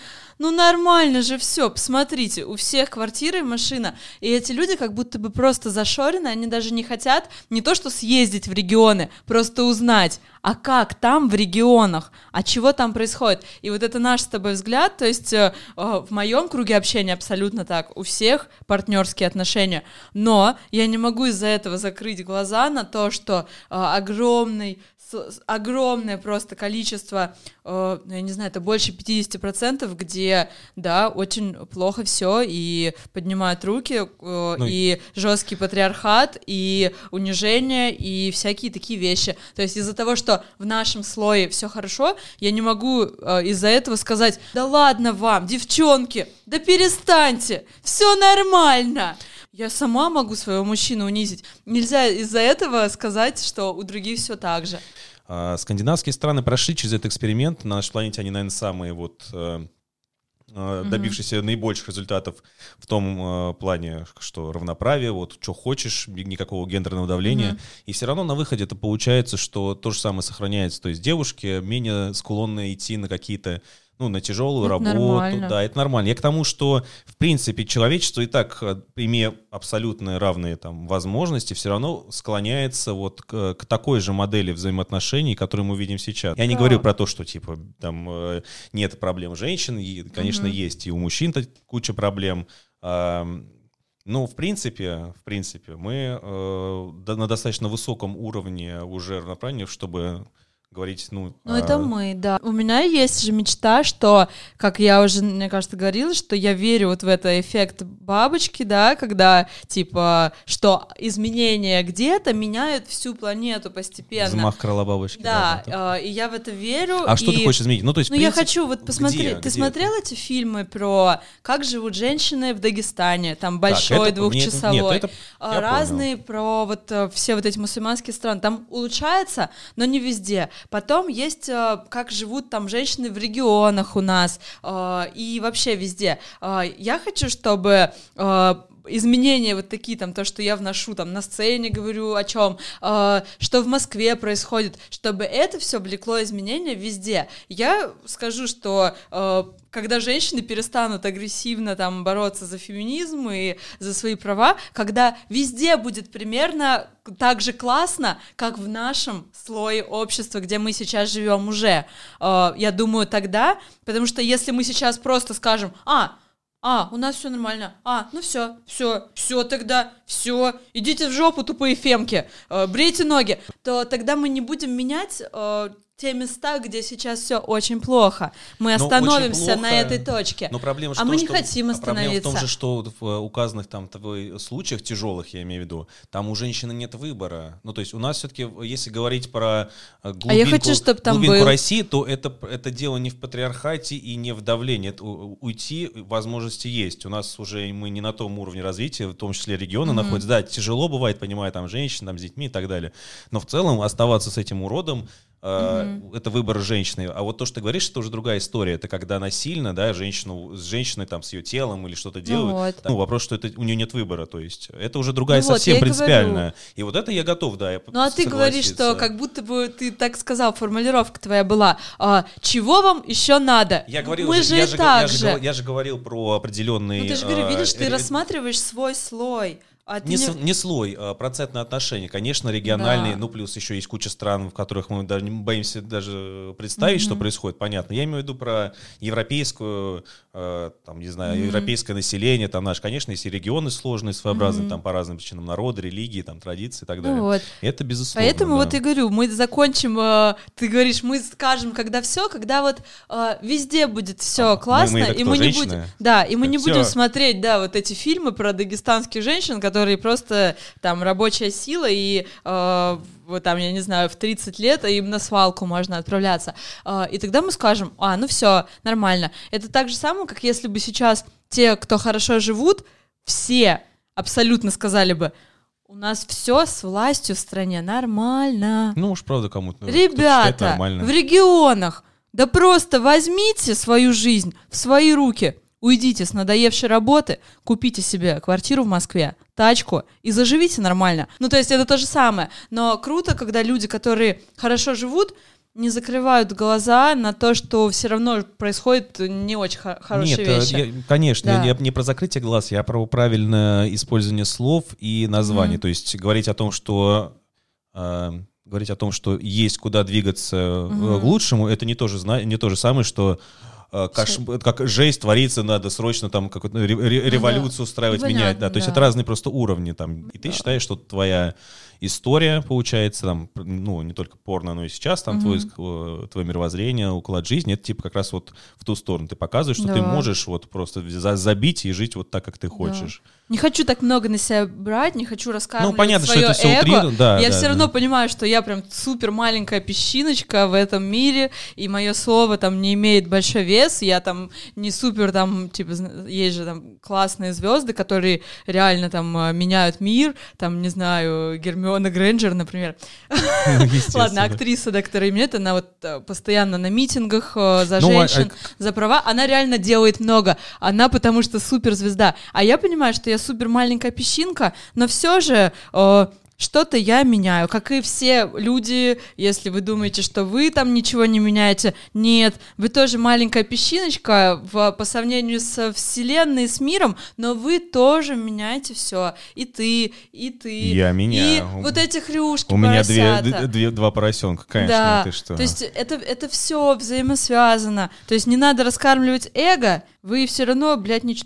Ну нормально же все, посмотрите, у всех квартира и машина, и эти люди как будто бы просто зашорены, они даже не хотят не то что съездить в регионы, просто узнать, а как там в регионах, а чего там происходит. И вот это наш с тобой взгляд, то есть э, в моем круге общения абсолютно так, у всех партнерские отношения, но я не могу из-за этого закрыть глаза на то, что э, огромный огромное просто количество, э, ну, я не знаю, это больше 50%, где, да, очень плохо все, и поднимают руки, э, ну, и жесткий патриархат, и унижение, и всякие такие вещи. То есть из-за того, что в нашем слое все хорошо, я не могу э, из-за этого сказать, да ладно вам, девчонки, да перестаньте, все нормально. Я сама могу своего мужчину унизить. Нельзя из-за этого сказать, что у других все так же. А, скандинавские страны прошли через этот эксперимент. На нашей планете они, наверное, самые вот э, э, добившиеся mm-hmm. наибольших результатов в том э, плане, что равноправие, вот что хочешь, никакого гендерного давления. Mm-hmm. И все равно на выходе это получается, что то же самое сохраняется. То есть девушки менее склонны идти на какие-то ну, на тяжелую это работу. Нормально. Да, это нормально. Я к тому, что, в принципе, человечество и так, э, имея абсолютно равные там возможности, все равно склоняется вот к, к такой же модели взаимоотношений, которую мы видим сейчас. Я не говорю про то, что, типа, там э, нет проблем женщин, и, конечно, угу. есть и у мужчин куча проблем. Ну, в принципе, в принципе, мы э, на достаточно высоком уровне уже равноправия, чтобы говорить, ну... Ну, это мы, да. У меня есть же мечта, что, как я уже, мне кажется, говорила, что я верю вот в это эффект бабочки, да, когда, типа, что изменения где-то меняют всю планету постепенно. Взмах крыла бабочки. Да, да э, и я в это верю. А и... что ты хочешь изменить? Ну, то есть, Ну, принцип... я хочу вот посмотреть. Ты где смотрел эти фильмы про как живут женщины в Дагестане? Там большой так, двухчасовой. Нет, это, это Разные понял. про вот э, все вот эти мусульманские страны. Там улучшается, но не везде. Потом есть, э, как живут там женщины в регионах у нас э, и вообще везде. Э, я хочу, чтобы изменения вот такие, там, то, что я вношу там на сцене, говорю о чем, э, что в Москве происходит, чтобы это все влекло изменения везде. Я скажу, что э, когда женщины перестанут агрессивно там бороться за феминизм и за свои права, когда везде будет примерно так же классно, как в нашем слое общества, где мы сейчас живем уже. Э, я думаю, тогда, потому что если мы сейчас просто скажем, а, а, у нас все нормально. А, ну все, все, все тогда, все, идите в жопу, тупые фемки, э, брейте ноги. То тогда мы не будем менять э, те места, где сейчас все очень плохо. Мы ну, остановимся плохо, на этой точке. Но проблема а том, мы не что, хотим остановиться. Проблема в том же, что в э, указанных там случаях тяжелых, я имею в виду, там у женщины нет выбора. Ну, то есть у нас все-таки, если говорить про глубинку, а я хочу, чтобы там глубинку был... России, то это, это дело не в патриархате и не в давлении. Это, уйти возможности есть. У нас уже мы не на том уровне развития, в том числе регионы mm-hmm. находятся. Да, тяжело бывает, понимаю, там женщин, там с детьми и так далее. Но в целом оставаться с этим уродом Mm-hmm. Это выбор женщины. А вот то, что ты говоришь, это уже другая история. Это когда насильно, да, женщину с женщиной там с ее телом или что-то делают. Ну, вот. ну вопрос, что это у нее нет выбора, то есть это уже другая ну, совсем вот, принципиальная. И, и вот это я готов, да. Я ну а ты говоришь, что как будто бы ты так сказал, формулировка твоя была. А, чего вам еще надо? Я говорил, Мы же я, же, так я, же. Же, я же говорил про определенные. Ну ты же говоришь, видишь, ты рассматриваешь свой слой. А не, не... не слой, а процентное отношение. Конечно, региональные, да. ну плюс еще есть куча стран, в которых мы даже боимся даже представить, mm-hmm. что происходит, понятно. Я имею в виду про европейскую, э, там, не знаю, mm-hmm. европейское население, там наш, конечно, есть и регионы сложные, своеобразные, mm-hmm. там по разным причинам народы, религии, там традиции и так далее. Вот. Это безусловно. Поэтому да. вот и говорю, мы закончим, э, ты говоришь, мы скажем, когда все, когда вот э, везде будет все а, классно, мы, мы и мы не будем, да, и мы так не все. будем смотреть, да, вот эти фильмы про дагестанских женщин, которые просто там рабочая сила, и э, вот там, я не знаю, в 30 лет им на свалку можно отправляться. Э, и тогда мы скажем, а, ну все, нормально. Это так же самое, как если бы сейчас те, кто хорошо живут, все абсолютно сказали бы, у нас все с властью в стране нормально. Ну уж правда кому-то. Ребята, в регионах, да просто возьмите свою жизнь в свои руки. Уйдите с надоевшей работы, купите себе квартиру в Москве, тачку и заживите нормально. Ну, то есть это то же самое. Но круто, когда люди, которые хорошо живут, не закрывают глаза на то, что все равно происходит не очень хо- хорошие Нет, вещи. Я, конечно, да. я, не про закрытие глаз, я про правильное использование слов и названий. Mm-hmm. То есть говорить о том, что э, говорить о том, что есть куда двигаться mm-hmm. к лучшему, это не то же, не то же самое, что Э, каш, как жесть творится, надо срочно там какую-то революцию ну, устраивать, Понятно, менять, да, то есть это разные просто уровни там, и ты да. считаешь, что твоя история, получается, там, ну, не только порно, но и сейчас там mm-hmm. твое, твое мировоззрение, уклад жизни, это типа как раз вот в ту сторону. Ты показываешь, что да. ты можешь вот просто забить и жить вот так, как ты хочешь. Да. Не хочу так много на себя брать, не хочу рассказывать ну, понятно, свое что это все эго. Утриру, да, я да, все да. равно понимаю, что я прям супер маленькая песчиночка в этом мире, и мое слово там не имеет большой вес, я там не супер там, типа, есть же там классные звезды, которые реально там э, меняют мир, там, не знаю, Гермиона Грэнджер, например. Ну, Ладно, актриса доктора Иммет, она вот э, постоянно на митингах э, за ну, а, женщин, а за права, она реально делает много. Она потому что суперзвезда. А я понимаю, что я супер маленькая песчинка, но все же э, что-то я меняю, как и все люди, если вы думаете, что вы там ничего не меняете, нет, вы тоже маленькая песчиночка в, по сравнению с Вселенной, с миром, но вы тоже меняете все, и ты, и ты, я меняю. и вот эти хрюшки, У меня две, две, два поросенка, конечно, да. ты что. То есть это, это все взаимосвязано, то есть не надо раскармливать эго, вы все равно, блядь, нич-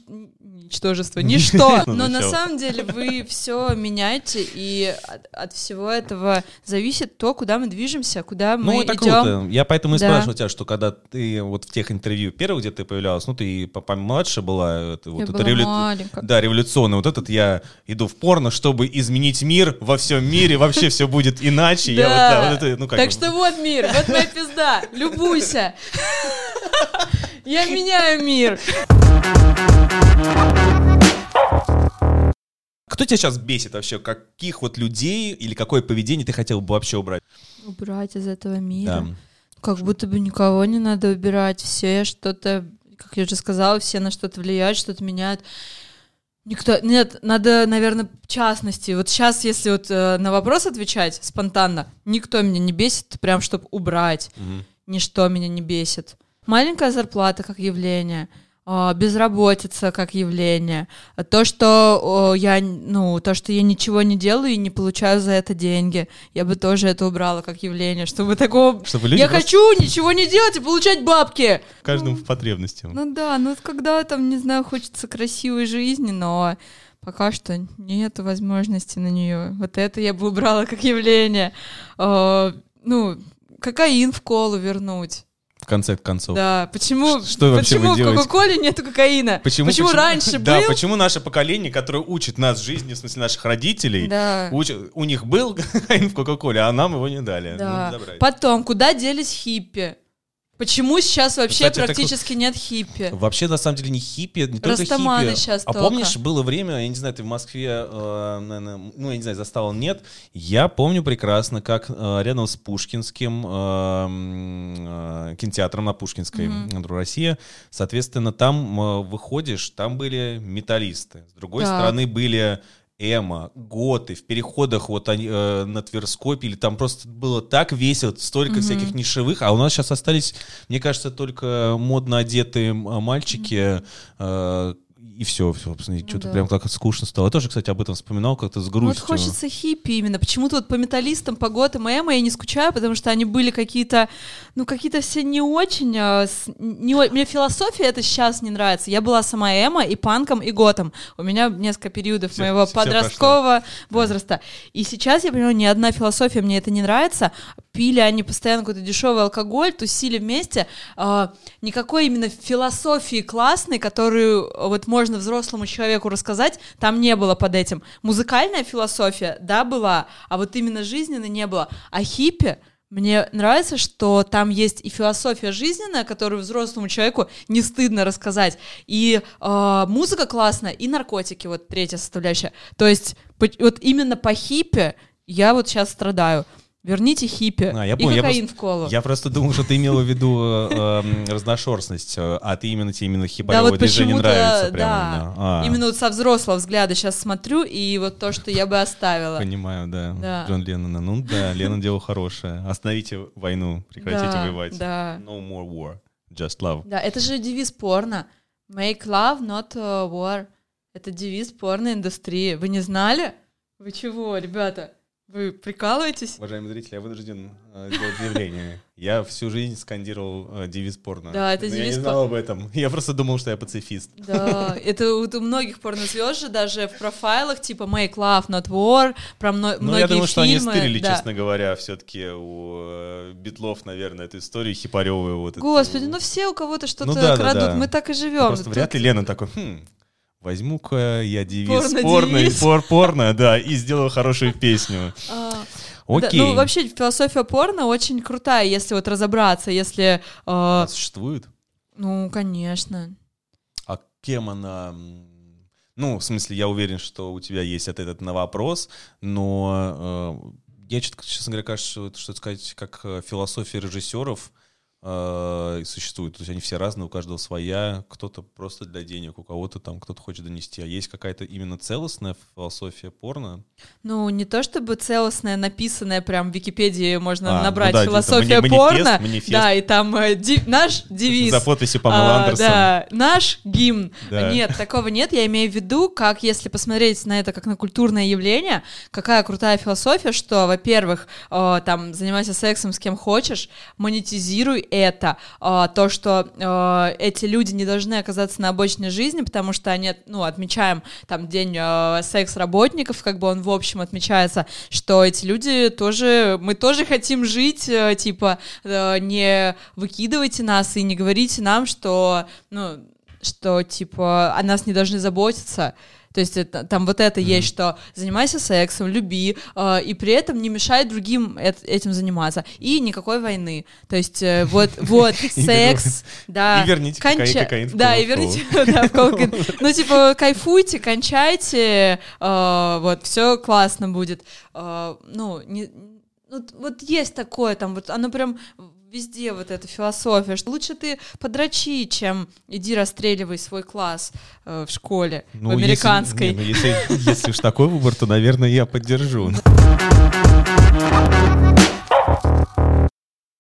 ничтожество, ничто. Ну, Но на самом деле вы все меняете, и от, от всего этого зависит то, куда мы движемся, куда мы Ну, это идем. круто. Я поэтому и Да. спрашивал тебя, что когда ты вот в тех интервью первых, где ты появлялась, ну, ты по- помладше была, это, вот Я это была револю- маленькая. Да, революционно. Вот этот я иду в порно, чтобы изменить мир во всем мире, вообще все будет иначе. Я вот, да, вот это, ну, как так что вот мир, вот моя пизда, любуйся. [LAUGHS] Я меняю мир. Кто тебя сейчас бесит вообще? Каких вот людей или какое поведение ты хотел бы вообще убрать? Убрать из этого мира. Да. Как будто бы никого не надо убирать. Все что-то, как я уже сказала, все на что-то влияют, что-то меняют. Никто, нет, надо, наверное, в частности. Вот сейчас, если вот э, на вопрос отвечать спонтанно, никто меня не бесит, прям чтобы убрать. Мгм. Ничто меня не бесит. Маленькая зарплата как явление, а, безработица как явление, то, что я, ну, то, что я ничего не делаю и не получаю за это деньги, я бы тоже это убрала как явление, чтобы такого... Чтобы люди я просто хочу ничего не делать и получать бабки! каждому в потребности. Ну да, ну когда там, не знаю, хочется красивой жизни, но пока что нет возможности на нее. Вот это я бы убрала как явление. А, ну, кокаин в колу вернуть. В конце концов. Да, почему, что почему в? Кока-Коле нету кокаина? Почему, раньше да, был? почему наше поколение, которое учит нас жизни, в смысле наших родителей, Да. учат- у них был [LAUGHS] кокаин в Кока-Коле, а нам его не дали. Да. Ну. Потом, куда делись хиппи? Почему сейчас вообще Кстати, практически нет хиппи? Вообще, на самом деле, не хиппи, не только хиппи. щас а только. помнишь, было время, я не знаю, ты в Москве, э, наверное, ну, я не знаю, застал, нет. Я помню прекрасно, как э, рядом с Пушкинским э, э, кинотеатром на Пушкинской, метро Россия, соответственно, там э, выходишь, там были металлисты. С другой Так. стороны были эмо, готы, в переходах вот они, э, на Тверской пили, там просто было так весело, столько Мгм. всяких нишевых, а у нас сейчас остались, мне кажется, только модно одетые мальчики, э, и все, собственно, и что-то да. прям как скучно стало. Я тоже, кстати, об этом вспоминал как-то с Вот грустью. хочется хиппи именно. Почему-то вот по металлистам, по готам и эмо я не скучаю, потому что они были какие-то, ну, какие-то все не очень... а, не, мне философия это сейчас не нравится. Я была сама эмо и панком, и готом. У меня несколько периодов Всё- моего всё подросткового возраста. И сейчас, я понимаю, ни одна философия мне это не нравится. Пили они постоянно какой-то дешевый алкоголь, тусили вместе. А, никакой именно философии классной, которую а, вот можно взрослому человеку рассказать, там не было под этим. Музыкальная философия, да, была, а вот именно жизненной не было. А хиппи, мне нравится, что там есть и философия жизненная, которую взрослому человеку не стыдно рассказать, и э, музыка классная, и наркотики, вот третья составляющая. То есть вот именно по хиппи я вот сейчас страдаю. Верните хиппи А, я и понял, я кокаин в колу. Я просто думал, что ты имела в виду э, эм, разношерстность, э, а ты именно тебе именно Да, хиповое вот движение нравится. Прям, да. именно. А, Именно вот со взрослого взгляда сейчас смотрю, и вот то, что я бы оставила. Понимаю, да. Да. Джон Леннона. Ну да, Леннон дело хорошее. Остановите войну, прекратите Да, воевать. Да. No more war, just love. Да, это же девиз порно. Make love, not uh, war. Это девиз порноиндустрии. Вы не знали? Вы чего, ребята? Вы прикалываетесь? Уважаемые зрители, я вынужден э, сделать заявление. Я всю жизнь скандировал э, девиз порно. Да, это Но Я не девиз знал об этом. Я просто думал, что я пацифист. Да, это вот у многих порнозвезд же даже в профайлах типа Make Love, Not War, про мно- Ну, многие я думаю, что они фильмы. стырили, да. честно говоря, все-таки у э, Битлов, наверное, эту историю хипаревую. Вот эту. Господи, ну все у кого-то что-то Ну да, да, крадут, да. мы так и живем. Просто вряд ли Лена такой, хм, возьму-ка я девиз Порно-девиз. порно, пор- порно, да, и сделаю хорошую песню. А, Окей. Да, ну, вообще, философия порно очень крутая, если вот разобраться, если... А э, существует? ну, конечно. А кем она... Ну, в смысле, я уверен, что у тебя есть ответ на вопрос, но э, я, честно говоря, кажется, что это, что это сказать, как э, философия режиссеров э, существует. То есть они все разные, у каждого своя. Кто-то просто для денег, у кого-то там кто-то хочет донести. А есть какая-то именно целостная философия порно? Ну, не то чтобы целостная, написанная прям в Википедии можно А, ну набрать да, философия мани- порно. манифест, манифест. Да, и там э, ди- наш девиз. За подписью Памела А, Андерсон. Да, наш гимн. Да. Нет, такого нет. Я имею в виду, как если посмотреть на это как на культурное явление, какая крутая философия, что, во-первых, э, там занимайся сексом с кем хочешь, монетизируй это, а, то, что а, эти люди не должны оказаться на обочине жизни, потому что они, ну, отмечаем там день а, секс-работников, как бы он в общем отмечается, что эти люди тоже, мы тоже хотим жить, а, типа, а, не выкидывайте нас и не говорите нам, что, ну, что, типа, о нас не должны заботиться, то есть это, там вот это mm-hmm. есть, что занимайся сексом, люби, э, и при этом не мешай другим эт- этим заниматься. И никакой войны. То есть э, вот, [LAUGHS] вот, секс, да. И верните кокаин Да, и верните, [LAUGHS] [LAUGHS] Ну, типа, кайфуйте, кончайте, э, вот, все классно будет. Э, ну, не, ну, вот есть такое там, вот оно прям везде вот эта философия, что лучше ты подрачи, чем иди расстреливай свой класс э, в школе, ну, в американской. Если, не, ну, если, если уж такой выбор, то, наверное, я поддержу.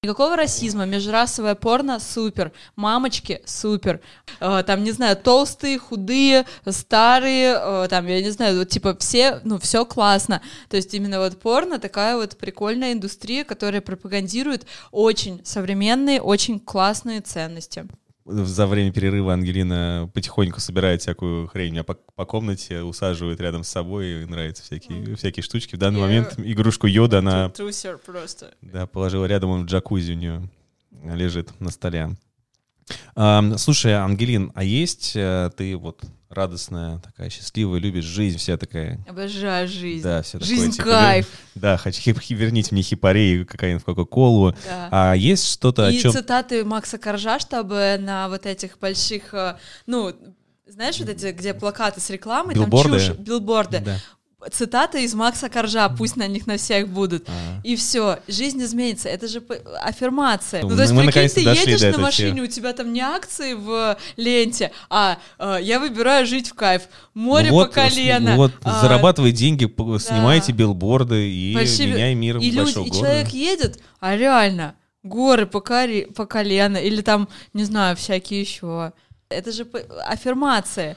Никакого расизма, межрасовое порно супер, мамочки супер, э, там, не знаю, толстые, худые, старые, э, там, я не знаю, вот типа все, ну, все классно. То есть именно вот порно такая вот прикольная индустрия, которая пропагандирует очень современные, очень классные ценности за время перерыва Ангелина потихоньку собирает всякую хрень, меня по, по комнате усаживает рядом с собой, и нравятся всякие, mm. всякие штучки. В данный yeah. момент игрушку Йода она... просто. Да, положила рядом, он в джакузи у нее лежит на столе. Слушай, Ангелин, а есть э, ты вот радостная, такая счастливая, любишь жизнь, вся такая... Обожаю жизнь. Да, все жизнь такое. Жизнь кайф. Типа, да, хочу, верните мне хипарей, какая-нибудь Кока-Колу. Да. А есть что-то, И о чем... цитаты Макса Коржа, чтобы на вот этих больших, э, ну, знаешь, вот эти, где плакаты с рекламой, билборды. там чушь, билборды. Да цитаты из Макса Коржа, пусть на них на всех будут. А-а-а. И все, жизнь изменится. Это же аффирмация. Ну, ну то есть, прикинь, ты едешь на машине, у тебя там не акции в ленте, а э, я выбираю жить в кайф. Море вот, по колено. Вот, а, зарабатывай деньги, да. снимайте билборды и Большие... меняй мир и люди, города. И человек едет, а реально, горы по, кори, по колено, или там, не знаю, всякие еще. Это же аффирмация.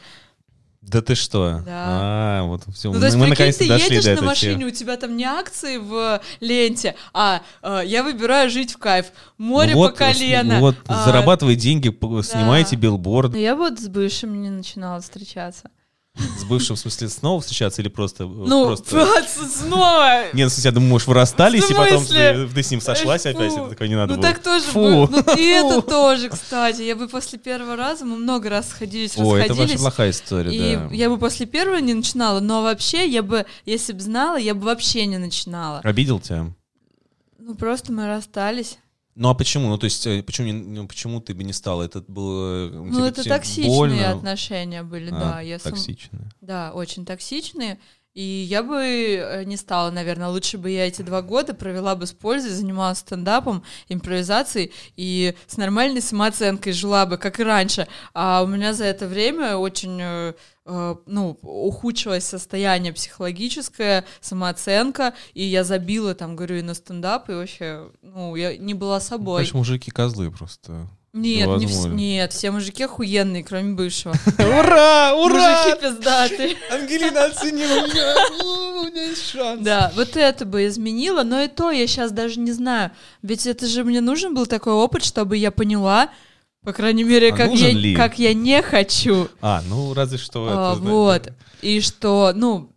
Да ты что? Да. А, вот все. Ну, то есть, мы наконец-то ты дошли едешь до на машине, темы. у тебя там не акции в ленте, а э, я выбираю жить в кайф. Море вот, по колено. Вот, а, зарабатывай деньги, снимайте да. билборд. Я вот с бывшим не начинала встречаться. С бывшим, в смысле, снова встречаться или просто... Ну, просто... [LAUGHS] снова! Нет, ну, в смысле, я думаю, может, вы расстались, и потом ты, ты с ним сошлась Фу. опять, это такое не надо Ну, было. так тоже Фу. Ну, и это [LAUGHS] тоже, кстати. Я бы после первого раза, мы много раз сходились, О, расходились. это ваша плохая история, и да. я бы после первого не начинала, но вообще, я бы, если бы знала, я бы вообще не начинала. Обидел тебя? Ну, просто мы расстались. Ну а почему? Ну то есть э, почему, ну, почему ты бы не стала? Это было э, Ну это токсичные больно? отношения были, а, да. Я токсичные. Сам... Да, очень токсичные. И я бы э, не стала, наверное, лучше бы я эти два года провела бы с пользой, занималась стендапом, импровизацией и с нормальной самооценкой жила бы, как и раньше. А у меня за это время очень ну, ухудшилось состояние психологическое, самооценка, и я забила, там, говорю, и на стендап, и вообще, ну, я не была собой. Конечно, мужики козлы просто. Нет, не вс- нет, все мужики охуенные, кроме бывшего. [LAUGHS] Ура, ура! Мужики пиздатые. [LAUGHS] Ангелина оценила меня, [LAUGHS] у меня есть шанс. Да, вот это бы изменило, но и то я сейчас даже не знаю. Ведь это же мне нужен был такой опыт, чтобы я поняла, по крайней мере, а как, я, ли? как я не хочу. А, ну разве что а, это... Вот. И что, ну,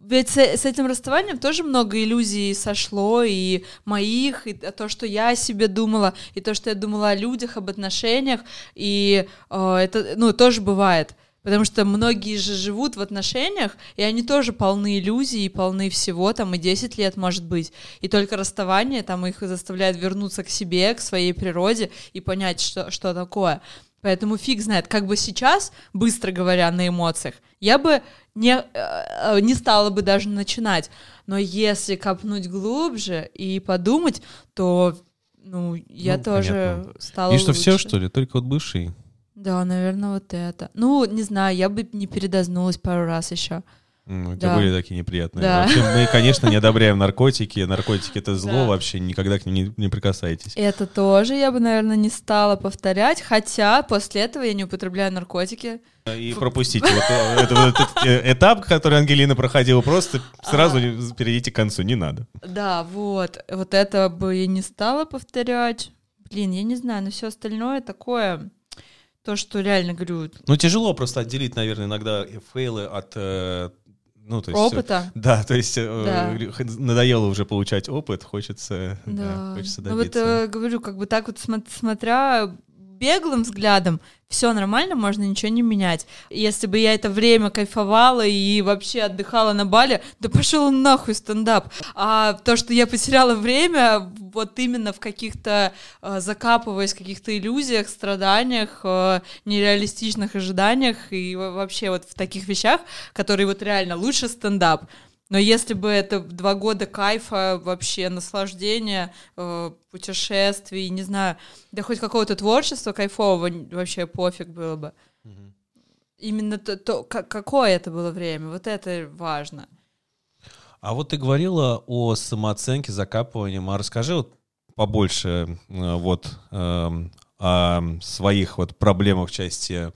ведь с, с этим расставанием тоже много иллюзий сошло, и моих, и то, что я о себе думала, и то, что я думала о людях, об отношениях, и э, это, ну, тоже бывает. Потому что многие же живут в отношениях, и они тоже полны иллюзий, и полны всего, там и 10 лет может быть. И только расставание там их заставляет вернуться к себе, к своей природе и понять, что, что такое. Поэтому фиг знает, как бы сейчас, быстро говоря, на эмоциях, я бы не, э, не стала бы даже начинать. Но если копнуть глубже и подумать, то ну, я ну, тоже понятно. стала И что лучше. все, что ли? Только вот бывший? Да, наверное, вот это. Ну, не знаю, я бы не передознулась пару раз еще. Ну, тебя да. были такие неприятные. Да. Вообще, мы, конечно, не одобряем [LAUGHS] наркотики. Наркотики — это зло, да. вообще никогда к ним не, не прикасайтесь. Это тоже я бы, наверное, не стала повторять, хотя после этого я не употребляю наркотики. И пропустите вот э, [LAUGHS] этот э, этап, который Ангелина проходила, просто сразу перейдите к концу, не надо. Да, вот. Вот это бы я не стала повторять. блин, я не знаю, но все остальное такое, то, что реально говорю. Ну, тяжело просто отделить, наверное, иногда фейлы от э, ну, то есть, опыта. Да, то есть да. надоело уже получать опыт, хочется, да. Да, хочется добиться. Ну вот э, говорю, как бы так вот смотря беглым взглядом все нормально, можно ничего не менять. Если бы я это время кайфовала и вообще отдыхала на бале, да пошел нахуй стендап. А то, что я потеряла время, вот именно в каких-то, э, закапываясь в каких-то иллюзиях, страданиях, э, нереалистичных ожиданиях и вообще вот в таких вещах, которые вот реально лучше стендап. Но если бы это два года кайфа, вообще наслаждения, э, путешествий, не знаю, да хоть какого-то творчества кайфового, вообще пофиг было бы. Угу. Именно то, то какое это было время, вот это важно. А вот ты говорила о самооценке, закапывании. А расскажи вот побольше э, вот э, о своих вот проблемах в части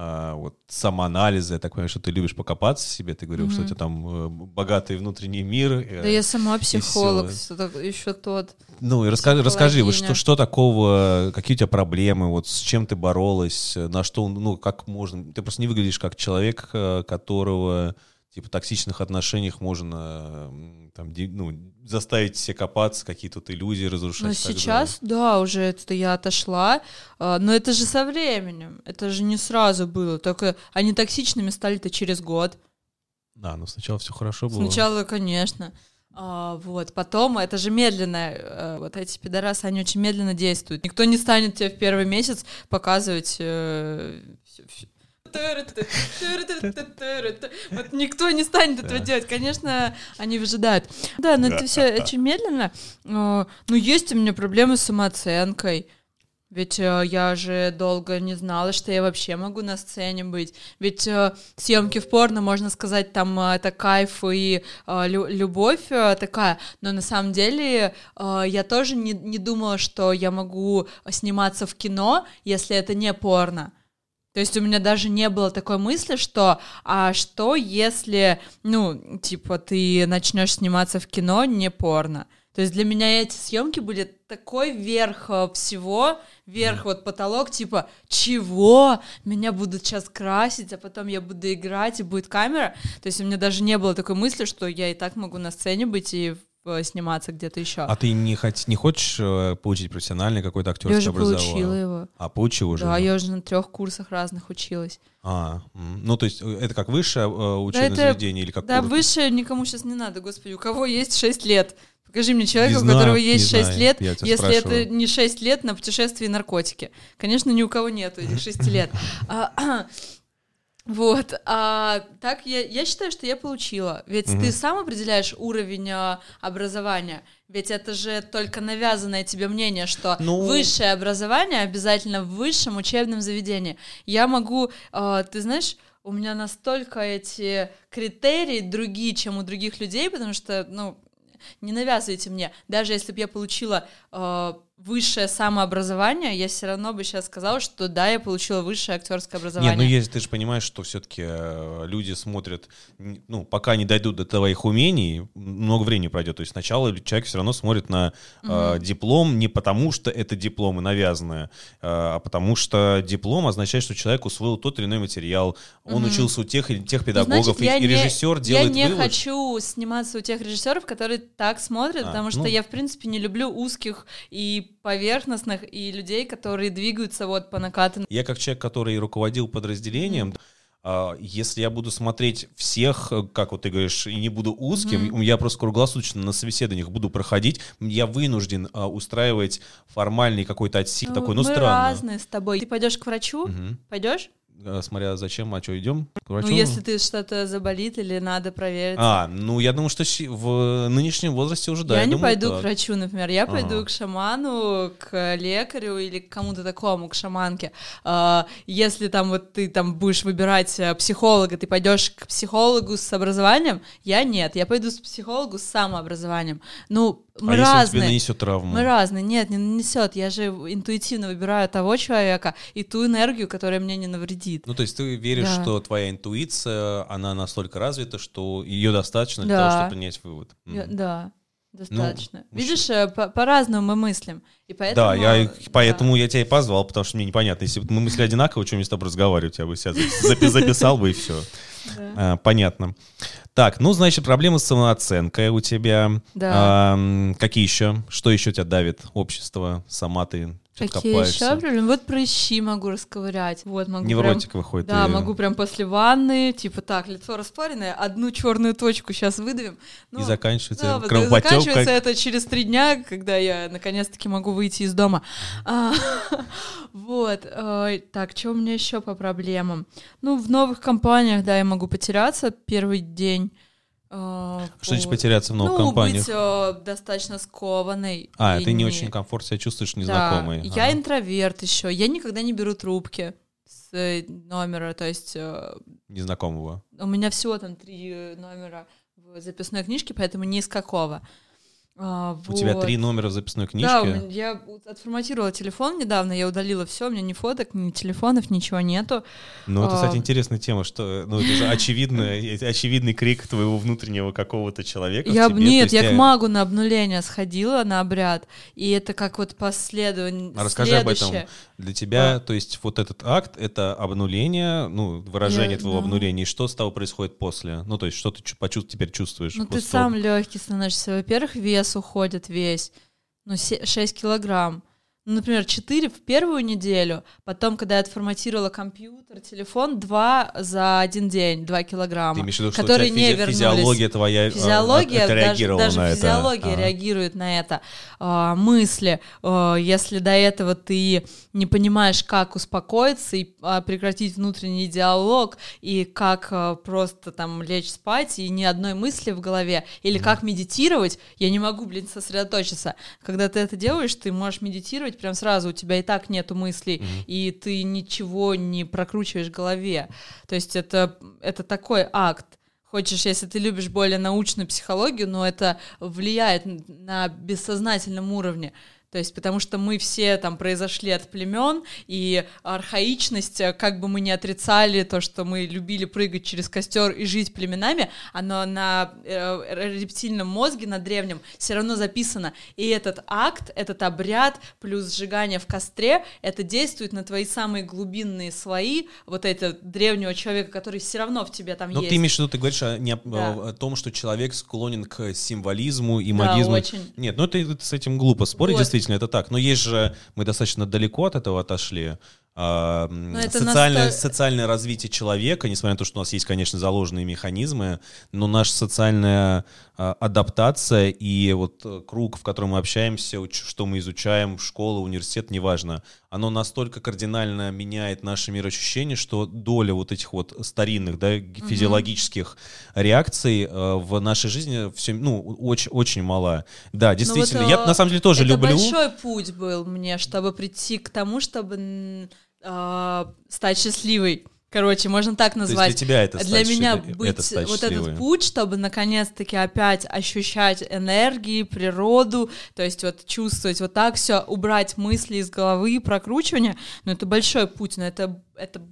а, вот самоанализа, я так понимаю, что ты любишь покопаться в себе, ты говорил, mm-hmm. что у тебя там э, богатый внутренний мир. Э, да я сама психолог, еще тот. Ну и расскажи, расскажи вот что, что такого, какие у тебя проблемы, вот с чем ты боролась, на что, ну как можно, ты просто не выглядишь как человек, э, которого типа токсичных отношениях можно там, ну, заставить все копаться, какие тут иллюзии разрушать. Но сейчас, да, уже это я отошла, а, но это же со временем, это же не сразу было, только они токсичными стали-то через год. Да, но сначала все хорошо было. Сначала, конечно. А, вот, потом это же медленно, э, вот эти пидорасы, они очень медленно действуют. Никто не станет тебе в первый месяц показывать э, вот никто не станет этого делать. Конечно, они выжидают. Да, но это все очень медленно. Но есть у меня проблемы с самооценкой. Ведь э, я же долго не знала, что я вообще могу на сцене быть. Ведь э, съемки в порно, можно сказать, там э, это кайф и э, лю- любовь э, такая. Но на самом деле э, я тоже не, не думала, что я могу сниматься в кино, если это не порно. То есть у меня даже не было такой мысли, что а что если, ну, типа, ты начнешь сниматься в кино не порно. То есть для меня эти съемки были такой верх э, всего, верх вот потолок, типа, чего? Меня будут сейчас красить, а потом я буду играть, и будет камера. То есть у меня даже не было такой мысли, что я и так могу на сцене быть и сниматься где-то еще. А ты не, хоть, не хочешь э, получить профессиональный какой-то актерский Я уже получила его. А, получил уже? Да, я уже на трех курсах разных училась. А, ну то есть э, это как высшее учебное да, это, заведение или как Да, курс? высшее никому сейчас не надо, господи, у кого есть 6 лет? Покажи мне человека, знаю, у которого есть 6 знаю, лет, если спрашиваю. это не 6 лет на путешествии и наркотики. Конечно, ни у кого нет этих 6 лет. [LAUGHS] [CLEARS THROAT] Вот, а так я, я считаю, что я получила. Ведь угу. ты сам определяешь уровень а, образования. Ведь это же только навязанное тебе мнение, что ну... высшее образование обязательно в высшем учебном заведении. Я могу, а, ты знаешь, у меня настолько эти критерии другие, чем у других людей, потому что, ну, не навязывайте мне. Даже если бы я получила э, высшее самообразование, я все равно бы сейчас сказала, что да, я получила высшее актерское образование. Нет, ну если ты же понимаешь, что все-таки э, люди смотрят, ну, пока не дойдут до твоих умений, много времени пройдет. То есть сначала человек все равно смотрит на э, угу. диплом не потому, что это диплом и навязанное, э, а потому что диплом означает, что человек усвоил тот или иной материал, он угу. учился у тех или тех педагогов, Значит, и, и режиссер делает Я не вывод. хочу сниматься у тех режиссеров, которые так смотрят, а, потому что ну... я, в принципе, не люблю узких и поверхностных, и людей, которые двигаются вот по накатанной. Я как человек, который руководил подразделением, mm-hmm. если я буду смотреть всех, э, как вот ты говоришь, и не буду узким, mm-hmm. я просто круглосуточно на собеседованиях буду проходить, я вынужден а, устраивать формальный какой-то отсек, ну, такой, ну, мы странно. разные с тобой. Ты пойдешь к врачу? Mm-hmm. Пойдешь? Э, смотря зачем, а что, идем к врачу? Ну, если ты что-то заболит или надо проверить. А, ну, я думаю, что в нынешнем возрасте уже, да. Я, я не думаю, пойду так. к врачу, например. Я ага. пойду к шаману, к лекарю или к кому-то такому, к шаманке. А, если там вот ты там будешь выбирать э, психолога, ты пойдешь к психологу с образованием, я нет. Я пойду с психологу с самообразованием. Ну, мы а разные. если он тебе нанесет травму? Мы разные. Нет, не нанесет. Я же интуитивно выбираю того человека и ту энергию, которая мне не навредит. Ну, то есть ты веришь, да. что твоя интуиция, она настолько развита, что ее достаточно для да. того, чтобы принять вывод. Я, да. достаточно. Ну, Видишь, э, по- по-разному мы мыслим. И поэтому, Да, я, да. поэтому я тебя и позвал, потому что мне непонятно, если бы мы мысли одинаково, чем я с тобой разговаривать, я бы себя запи- записал бы и все. Да. понятно. Так, ну, значит, проблемы с самооценкой у тебя. Да. Ам, какие еще? Что еще тебя давит? Общество, сама ты что-то Какие копаешься. еще проблемы? Вот прыщи могу расковырять. Вот могу Невротик прям- выходит. Да, и- могу прям после ванны, типа так, лицо распаренное, одну черную точку сейчас выдавим. И Ну, заканчивается да, кровопотек. заканчивается как- это через три дня, когда я наконец-таки могу выйти из дома. А, [LAUGHS] Вот. э, Так, что у меня еще по проблемам? Ну, в новых компаниях, да, я могу потеряться первый день. э, Что значит вот. потеряться в новых ну, компаниях? быть э, достаточно скованной. А, и ты не очень комфортно себя чувствуешь незнакомый. Да, я Ага. интроверт еще. Я никогда не беру трубки с э, номера, то есть э, Незнакомого. у меня всего там три э, номера в записной книжке, поэтому ни из какого. А, У тебя вот. три номера в записной книжке. Да, я отформатировала телефон недавно, я удалила все, у меня ни фоток, ни телефонов, ничего нету. Ну, это, кстати, А. интересная тема, что ну, это же очевидно, [LAUGHS] очевидный крик твоего внутреннего какого-то человека. в Я, тебе, нет, я к магу на обнуление сходила, на обряд, и это как вот последование. А расскажи об этом. Для тебя, то есть вот этот акт — это обнуление, ну, выражение Я- твоего да. обнуления, и что с тобой происходит после? Ну, то есть что ты чу- почув- теперь чувствуешь? Ну, ты сам того? легкий становишься. Во-первых, вес уходит весь. Ну, се- 6 килограмм. Например, 4 в первую неделю, потом, когда я отформатировала компьютер, телефон, 2 за один день, 2 килограмма. Ты имеешь в виду, что которые не физи- вернулись. физиология твоя э, Физиология, даже, отреагировала даже на физиология это? А. реагирует на это. А, мысли, а, если до этого ты не понимаешь, как успокоиться и а, прекратить внутренний диалог, и как а, просто там лечь спать, и ни одной мысли в голове, или как медитировать, я не могу, блин, сосредоточиться. Когда ты это делаешь, ты можешь медитировать прям сразу, у тебя и так нету мыслей, и ты ничего не прокручиваешь в голове. То есть это, это такой акт. Хочешь, если ты любишь более научную психологию, но это влияет на бессознательном уровне. То есть, потому что мы все там произошли от племен, и архаичность, э, как бы мы ни отрицали то, что мы любили прыгать через костер и жить племенами, оно на э, рептильном мозге, на древнем, все равно записано. И этот акт, этот обряд, плюс сжигание в костре, это действует на твои самые глубинные слои, вот это древнего человека, который все равно в тебе там Но есть. ты имеешь в виду, ты говоришь о, не, Да. о том, что человек склонен к символизму и Да, магизму. очень. Нет, ну это, это с этим глупо спорить, Вот. действительно, это так. Но есть же, мы достаточно далеко от этого отошли. а, социальное, наста- социальное развитие человека, несмотря на то, что у нас есть, конечно, заложенные механизмы, но наша социальная а, адаптация и вот э, круг, в котором мы общаемся, что мы изучаем, школа, университет, неважно, оно настолько кардинально меняет наше мироощущение, что доля вот этих вот старинных, да, физиологических реакций э, в нашей жизни все, ну, очень, очень мала. Да, действительно, вот, я э, на самом деле тоже это люблю. большой путь был мне, чтобы прийти к тому, чтобы а, стать счастливой. Короче, можно так назвать. для тебя это Для меня быть это стать вот счастливой. этот путь, чтобы наконец-таки опять ощущать энергии, природу, то есть вот чувствовать вот так все, убрать мысли из головы, прокручивание, ну это большой путь, но это, это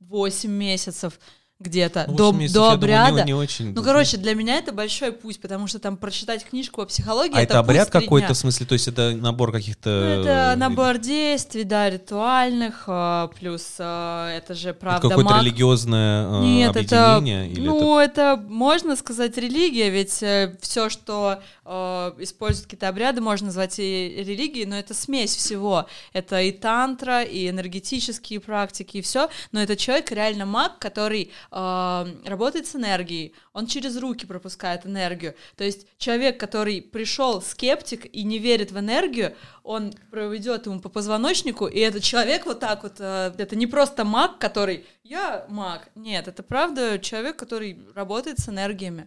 8 месяцев где-то Ну, до, месяцев, до я думаю, не- обряда. не очень. Ну, короче, для меня это большой путь, потому что там прочитать книжку о психологии а это, это обряд какой-то, в смысле, то есть это набор каких-то... Ну, э, это набор действий, да, ритуальных, а, плюс а, это же Это правда какое-то маг. религиозное э, Нет, это, объединение? или ну, это... можно сказать религия, ведь все, что э, используют какие-то обряды, можно назвать и религией, но это смесь всего. Это и тантра, и энергетические практики, и все. Но это человек реально маг, который работает с энергией. Он через руки пропускает энергию. То есть человек, который пришел скептик и не верит в энергию, он проведет ему по позвоночнику, и этот человек вот так вот, э, это не просто маг, который я маг, нет, это правда человек, который работает с энергиями.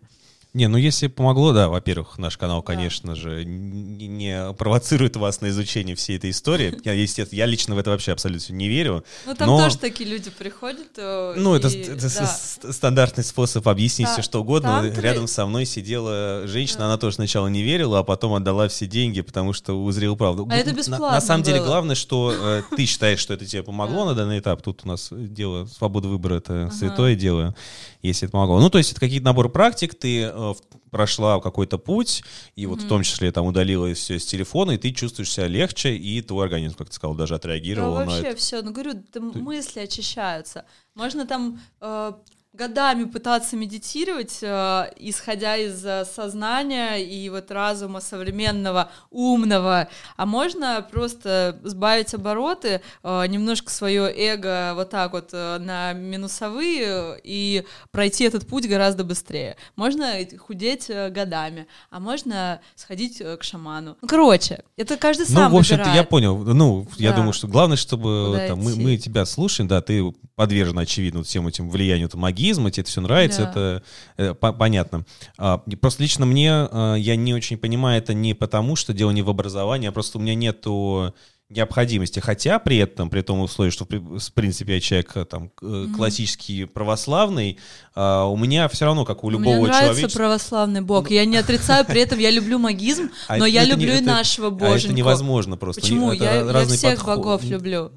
Не, ну если помогло, да, во-первых, наш канал, конечно же, не, провоцирует вас на изучение всей этой истории. [LAUGHS] Я, естественно, я лично в это вообще абсолютно не верю. Ну там Но- тоже такие люди приходят. э, Ну, это, и- это с- да. стандартный способ объяснить Та- все, что угодно. тантры- Рядом со мной сидела женщина, Да. она тоже сначала не верила, а потом отдала все деньги, потому что узрела правду. А это На- бесплатно На, самом деле, было. главное, что э, ты [LAUGHS] считаешь, что это тебе помогло Да. на данный этап. Тут у нас дело, свобода выбора — это Ага. святое дело, если это помогло. Ну, то есть это какие-то наборы практик, ты э, э, прошла какой-то путь, и вот в том числе там удалила все с телефона, и ты чувствуешь себя легче, и твой организм, как ты сказал, даже отреагировал Да, на вообще это. все, ну говорю, там мысли очищаются. Можно там э, годами пытаться медитировать, э, исходя из э, сознания и вот разума современного, умного, а можно просто сбавить обороты, э, немножко свое эго вот так вот э, на минусовые и пройти этот путь гораздо быстрее. Можно худеть э, годами, а можно сходить э, к шаману. Ну, короче, это каждый сам Ну, в общем-то, я понял. Ну, я Да. думаю, что главное, чтобы там, мы, мы тебя слушаем, да, ты подвержен, очевидно, всем этим влиянию там, магизма, тебе это все нравится, Да. это э, по- понятно. А, просто лично мне, э, я не очень понимаю это не потому, что дело не в образовании, а просто у меня нету необходимости. Хотя при этом, при том условии, что в при- в принципе я человек э, там э, классический православный, а, у меня все равно, как у любого Мне нравится человека. православный бог. Я не [LAUGHS] отрицаю, при этом я люблю магизм, А но я не- люблю и это- нашего а боженьку. это невозможно просто. Почему? Это Я, всех подход. богов люблю.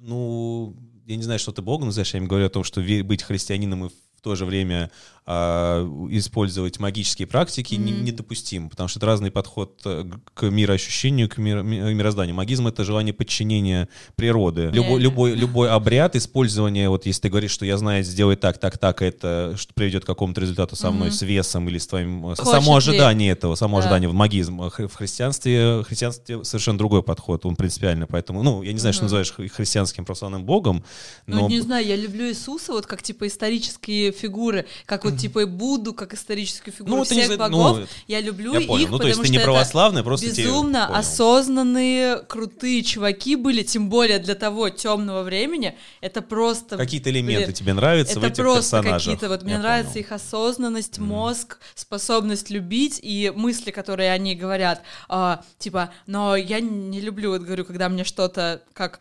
Ну, я не знаю, что ты Бога называешь, я им говорю о том, что быть христианином и то же время а, использовать магические практики Мгм. недопустимо, потому что это разный подход э, к мироощущению, к миро- ми- мирозданию. Магизм — это желание подчинения природы. Любой, любой, любой обряд, использование, вот если ты говоришь, что я знаю, сделай так, так, так, это что приведет к какому-то результату со мной, Мгм. с весом или с твоим... э, Хочет само ли? ожидание этого, само Да. ожидание в магизм. Хри- В христианстве, в христианстве совершенно другой подход, он принципиально, поэтому, ну, я не знаю, что Мгм. называешь хри- христианским православным богом, Ну, но... не знаю, я люблю Иисуса, вот как, типа, исторические фигуры, как вот, типа, и Будду, как историческую фигуру Ну, это не всех за- ну, богов. я люблю я их, понял. Ну, то есть ты не православный, просто тебе- безумно понял. осознанные, крутые чуваки были, тем более для того темного времени. Это просто... Какие-то элементы тебе нравятся в Это этих просто какие-то, вот мне Я нравится понял. их осознанность, Мгм. мозг, способность любить и мысли, которые они говорят, а, типа, но я не люблю, вот говорю, когда мне что-то как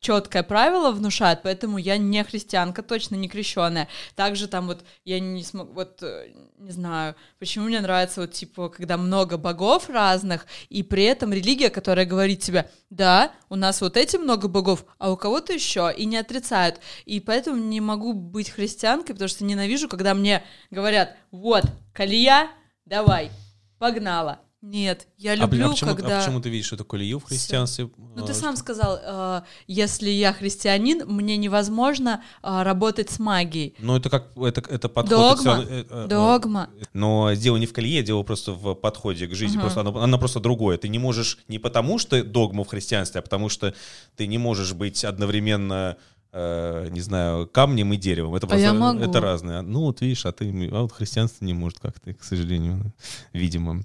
четкое правило внушают, поэтому я не христианка, точно не крещенная. Также там вот я не смог, вот э, не знаю, почему мне нравится вот типа, когда много богов разных, и при этом религия, которая говорит тебе, да, у нас вот эти много богов, а у кого-то еще, и не отрицают. И поэтому не могу быть христианкой, потому что ненавижу, когда мне говорят, вот, колея, давай, погнала. Нет, я А, блин, люблю, а почему, а когда... почему ты видишь эту колею в христианстве? Ну, А, ты что- сам сказал, э, если я христианин, мне невозможно э, работать с магией. Ну, это как, это, это подход... Догма. всё равно, э, э, Догма. Но дело не в колее, дело просто в подходе к жизни. Мгм. Просто оно, оно просто другое. Ты не можешь не потому, что догма в христианстве, а потому что ты не можешь быть одновременно э, не знаю, камнем и деревом. Это А просто я могу. это разное. Ну, вот видишь, а ты а вот христианство не может как-то, к сожалению, [LAUGHS] видимо.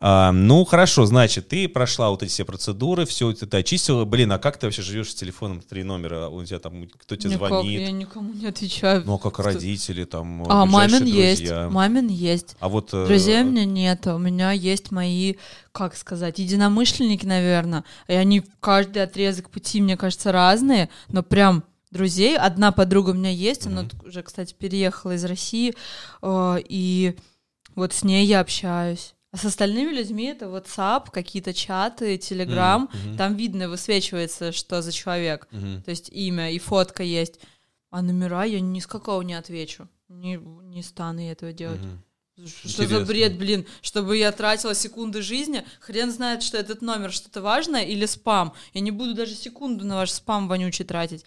А, ну, хорошо, значит, ты прошла вот эти все процедуры, все это ты очистила. Блин, а как ты вообще живешь с телефоном три номера? У тебя там кто тебе Никак, звонит? я никому не отвечаю. Ну, а как Что- родители, там, А, мамин есть, друзья? мамин есть. А вот... э, Друзей у меня нет, у меня есть мои, как сказать, единомышленники, наверное. И они каждый отрезок пути, мне кажется, разные, но прям друзей. Одна подруга у меня есть, она Мгм. тут уже, кстати, переехала из России, э, и вот с ней я общаюсь. А с остальными людьми это WhatsApp, какие-то чаты, Telegram. Мгм. Там видно, высвечивается, что за человек. Мгм. То есть имя и фотка есть. А номера я ни с какого не отвечу. Не, не стану я этого делать. Мгм. Что Интересно. за бред, блин, чтобы я тратила секунды жизни? Хрен знает, что этот номер что-то важное или спам. Я не буду даже секунду на ваш спам вонючий тратить.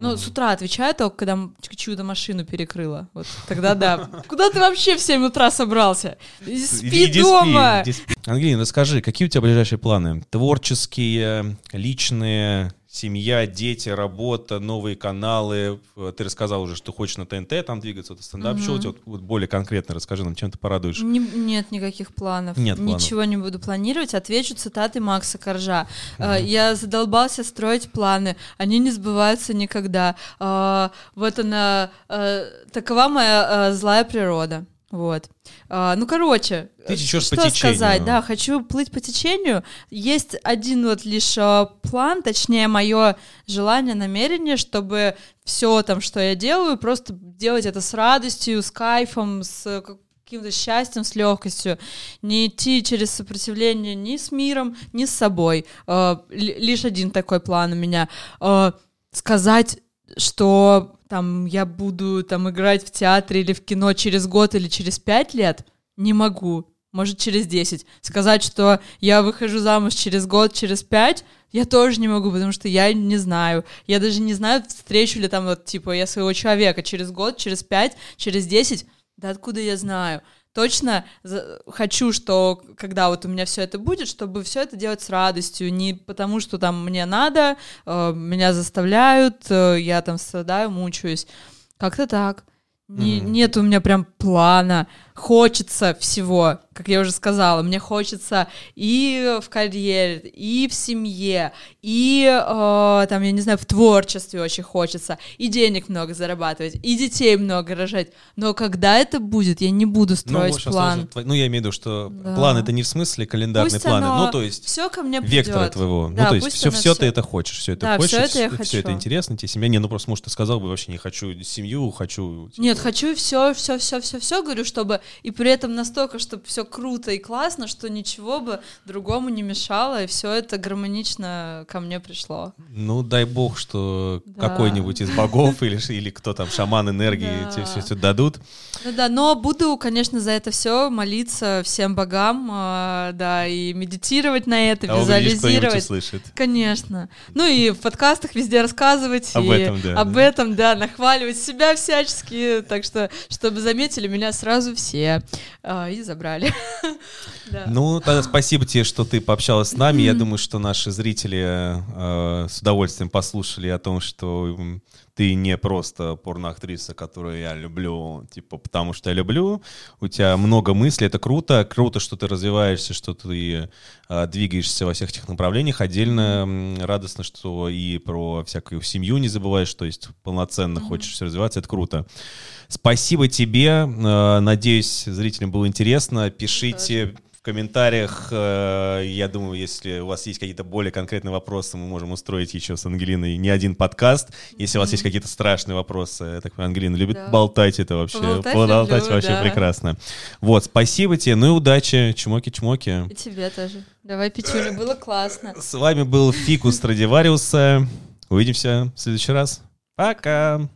Ну, Мгм. с утра отвечаю только, когда чью-то машину перекрыла. Вот тогда да. Куда ты вообще в 7 утра собрался? Спи Иди- иди дома! иди спи. Ангелина, расскажи, какие у тебя ближайшие планы? Творческие, личные, семья, дети, работа, новые каналы. Э, Ты рассказал уже, что хочешь на ТНТ там двигаться, это стендап-шоу. Мгм. Вот, вот более конкретно расскажи нам, чем ты порадуешь. Не- нет никаких планов. Нет планов. Ничего не буду планировать. Отвечу цитаты Макса Коржа. Э, Я задолбался строить планы. Они не сбываются никогда. Э, Вот она... э, Такова моя злая природа. Вот. А, Ну, короче, Ты течешь что по течению. сказать? Да, хочу плыть по течению. Есть один вот лишь э, план, точнее, мое желание, намерение, чтобы все там, что я делаю, просто делать это с радостью, с кайфом, с каким-то счастьем, с легкостью, не идти через сопротивление ни с миром, ни с собой. Э, ли- Лишь один такой план у меня. Э, Сказать, что там я буду там играть в театре или в кино через год или через пять лет, Не могу. Может, через 10. Сказать, что я выхожу замуж через год, через 5, я тоже не могу, потому что я не знаю. Я даже не знаю, встречу ли там вот, типа, я своего человека через год, через 5, через 10. Да откуда я знаю? Точно хочу, что когда вот у меня все это будет, чтобы все это делать с радостью, не потому что там мне надо, э, меня заставляют, э, я там страдаю, мучаюсь. Как-то так. Не, mm-hmm. Нет у меня прям плана. Хочется всего, как я уже сказала, мне хочется и в карьере, и в семье, и э, там, я не знаю, в творчестве очень хочется, и денег много зарабатывать, и детей много рожать. Но когда это будет, я не буду строить ну, план. Сразу, ну, я имею в виду, что да. план это не в смысле календарные пусть планы, ну, то есть все ко мне вектора твоего. Да, ну, то есть все, все, все ты это хочешь, все это да, хочешь, все это, я все, хочу. все это интересно тебе, семья. Не, ну просто, может, ты сказал бы, вообще не хочу семью, хочу... Типа... Нет, хочу все, все, все, все, все, говорю, чтобы и при этом настолько, чтобы все круто и классно, что ничего бы другому не мешало, и все это гармонично ко мне пришло. Ну, дай бог, что да. какой-нибудь из богов или, или кто там, шаман энергии, да. тебе все это дадут. Ну да, но буду, конечно, за это все молиться всем богам, э, да, и медитировать на это, а визуализировать. услышит. Конечно. Ну и в подкастах везде рассказывать. Об и этом, да. Об да. этом, да, нахваливать себя всячески, так что, чтобы заметили меня сразу все э, и забрали. [LAUGHS] Ну, тогда спасибо тебе, что ты пообщалась с нами. Я думаю, что наши зрители э, с удовольствием послушали о том, что ты не просто порноактриса, которую я люблю, типа, потому что я люблю. У тебя много мыслей, это круто. Круто, что ты развиваешься, что ты э, двигаешься во всех этих направлениях. Отдельно э, радостно, что и про всякую семью не забываешь, то есть полноценно mm-hmm. хочешь развиваться, это круто. Спасибо тебе. Э, надеюсь, зрителям было интересно. Пишите в комментариях. Э, я думаю, если у вас есть какие-то более конкретные вопросы, мы можем устроить еще с Ангелиной не один подкаст. Если у вас есть какие-то страшные вопросы, я так понимаю, Ангелина любит да. болтать это вообще. Поболтать, Поболтать люблю, вообще да. прекрасно. Вот, спасибо тебе, ну и удачи. Чмоки-чмоки. И тебе тоже. Давай, Петюня, было классно. С вами был Фикус Страдивариуса. Увидимся в следующий раз. Пока!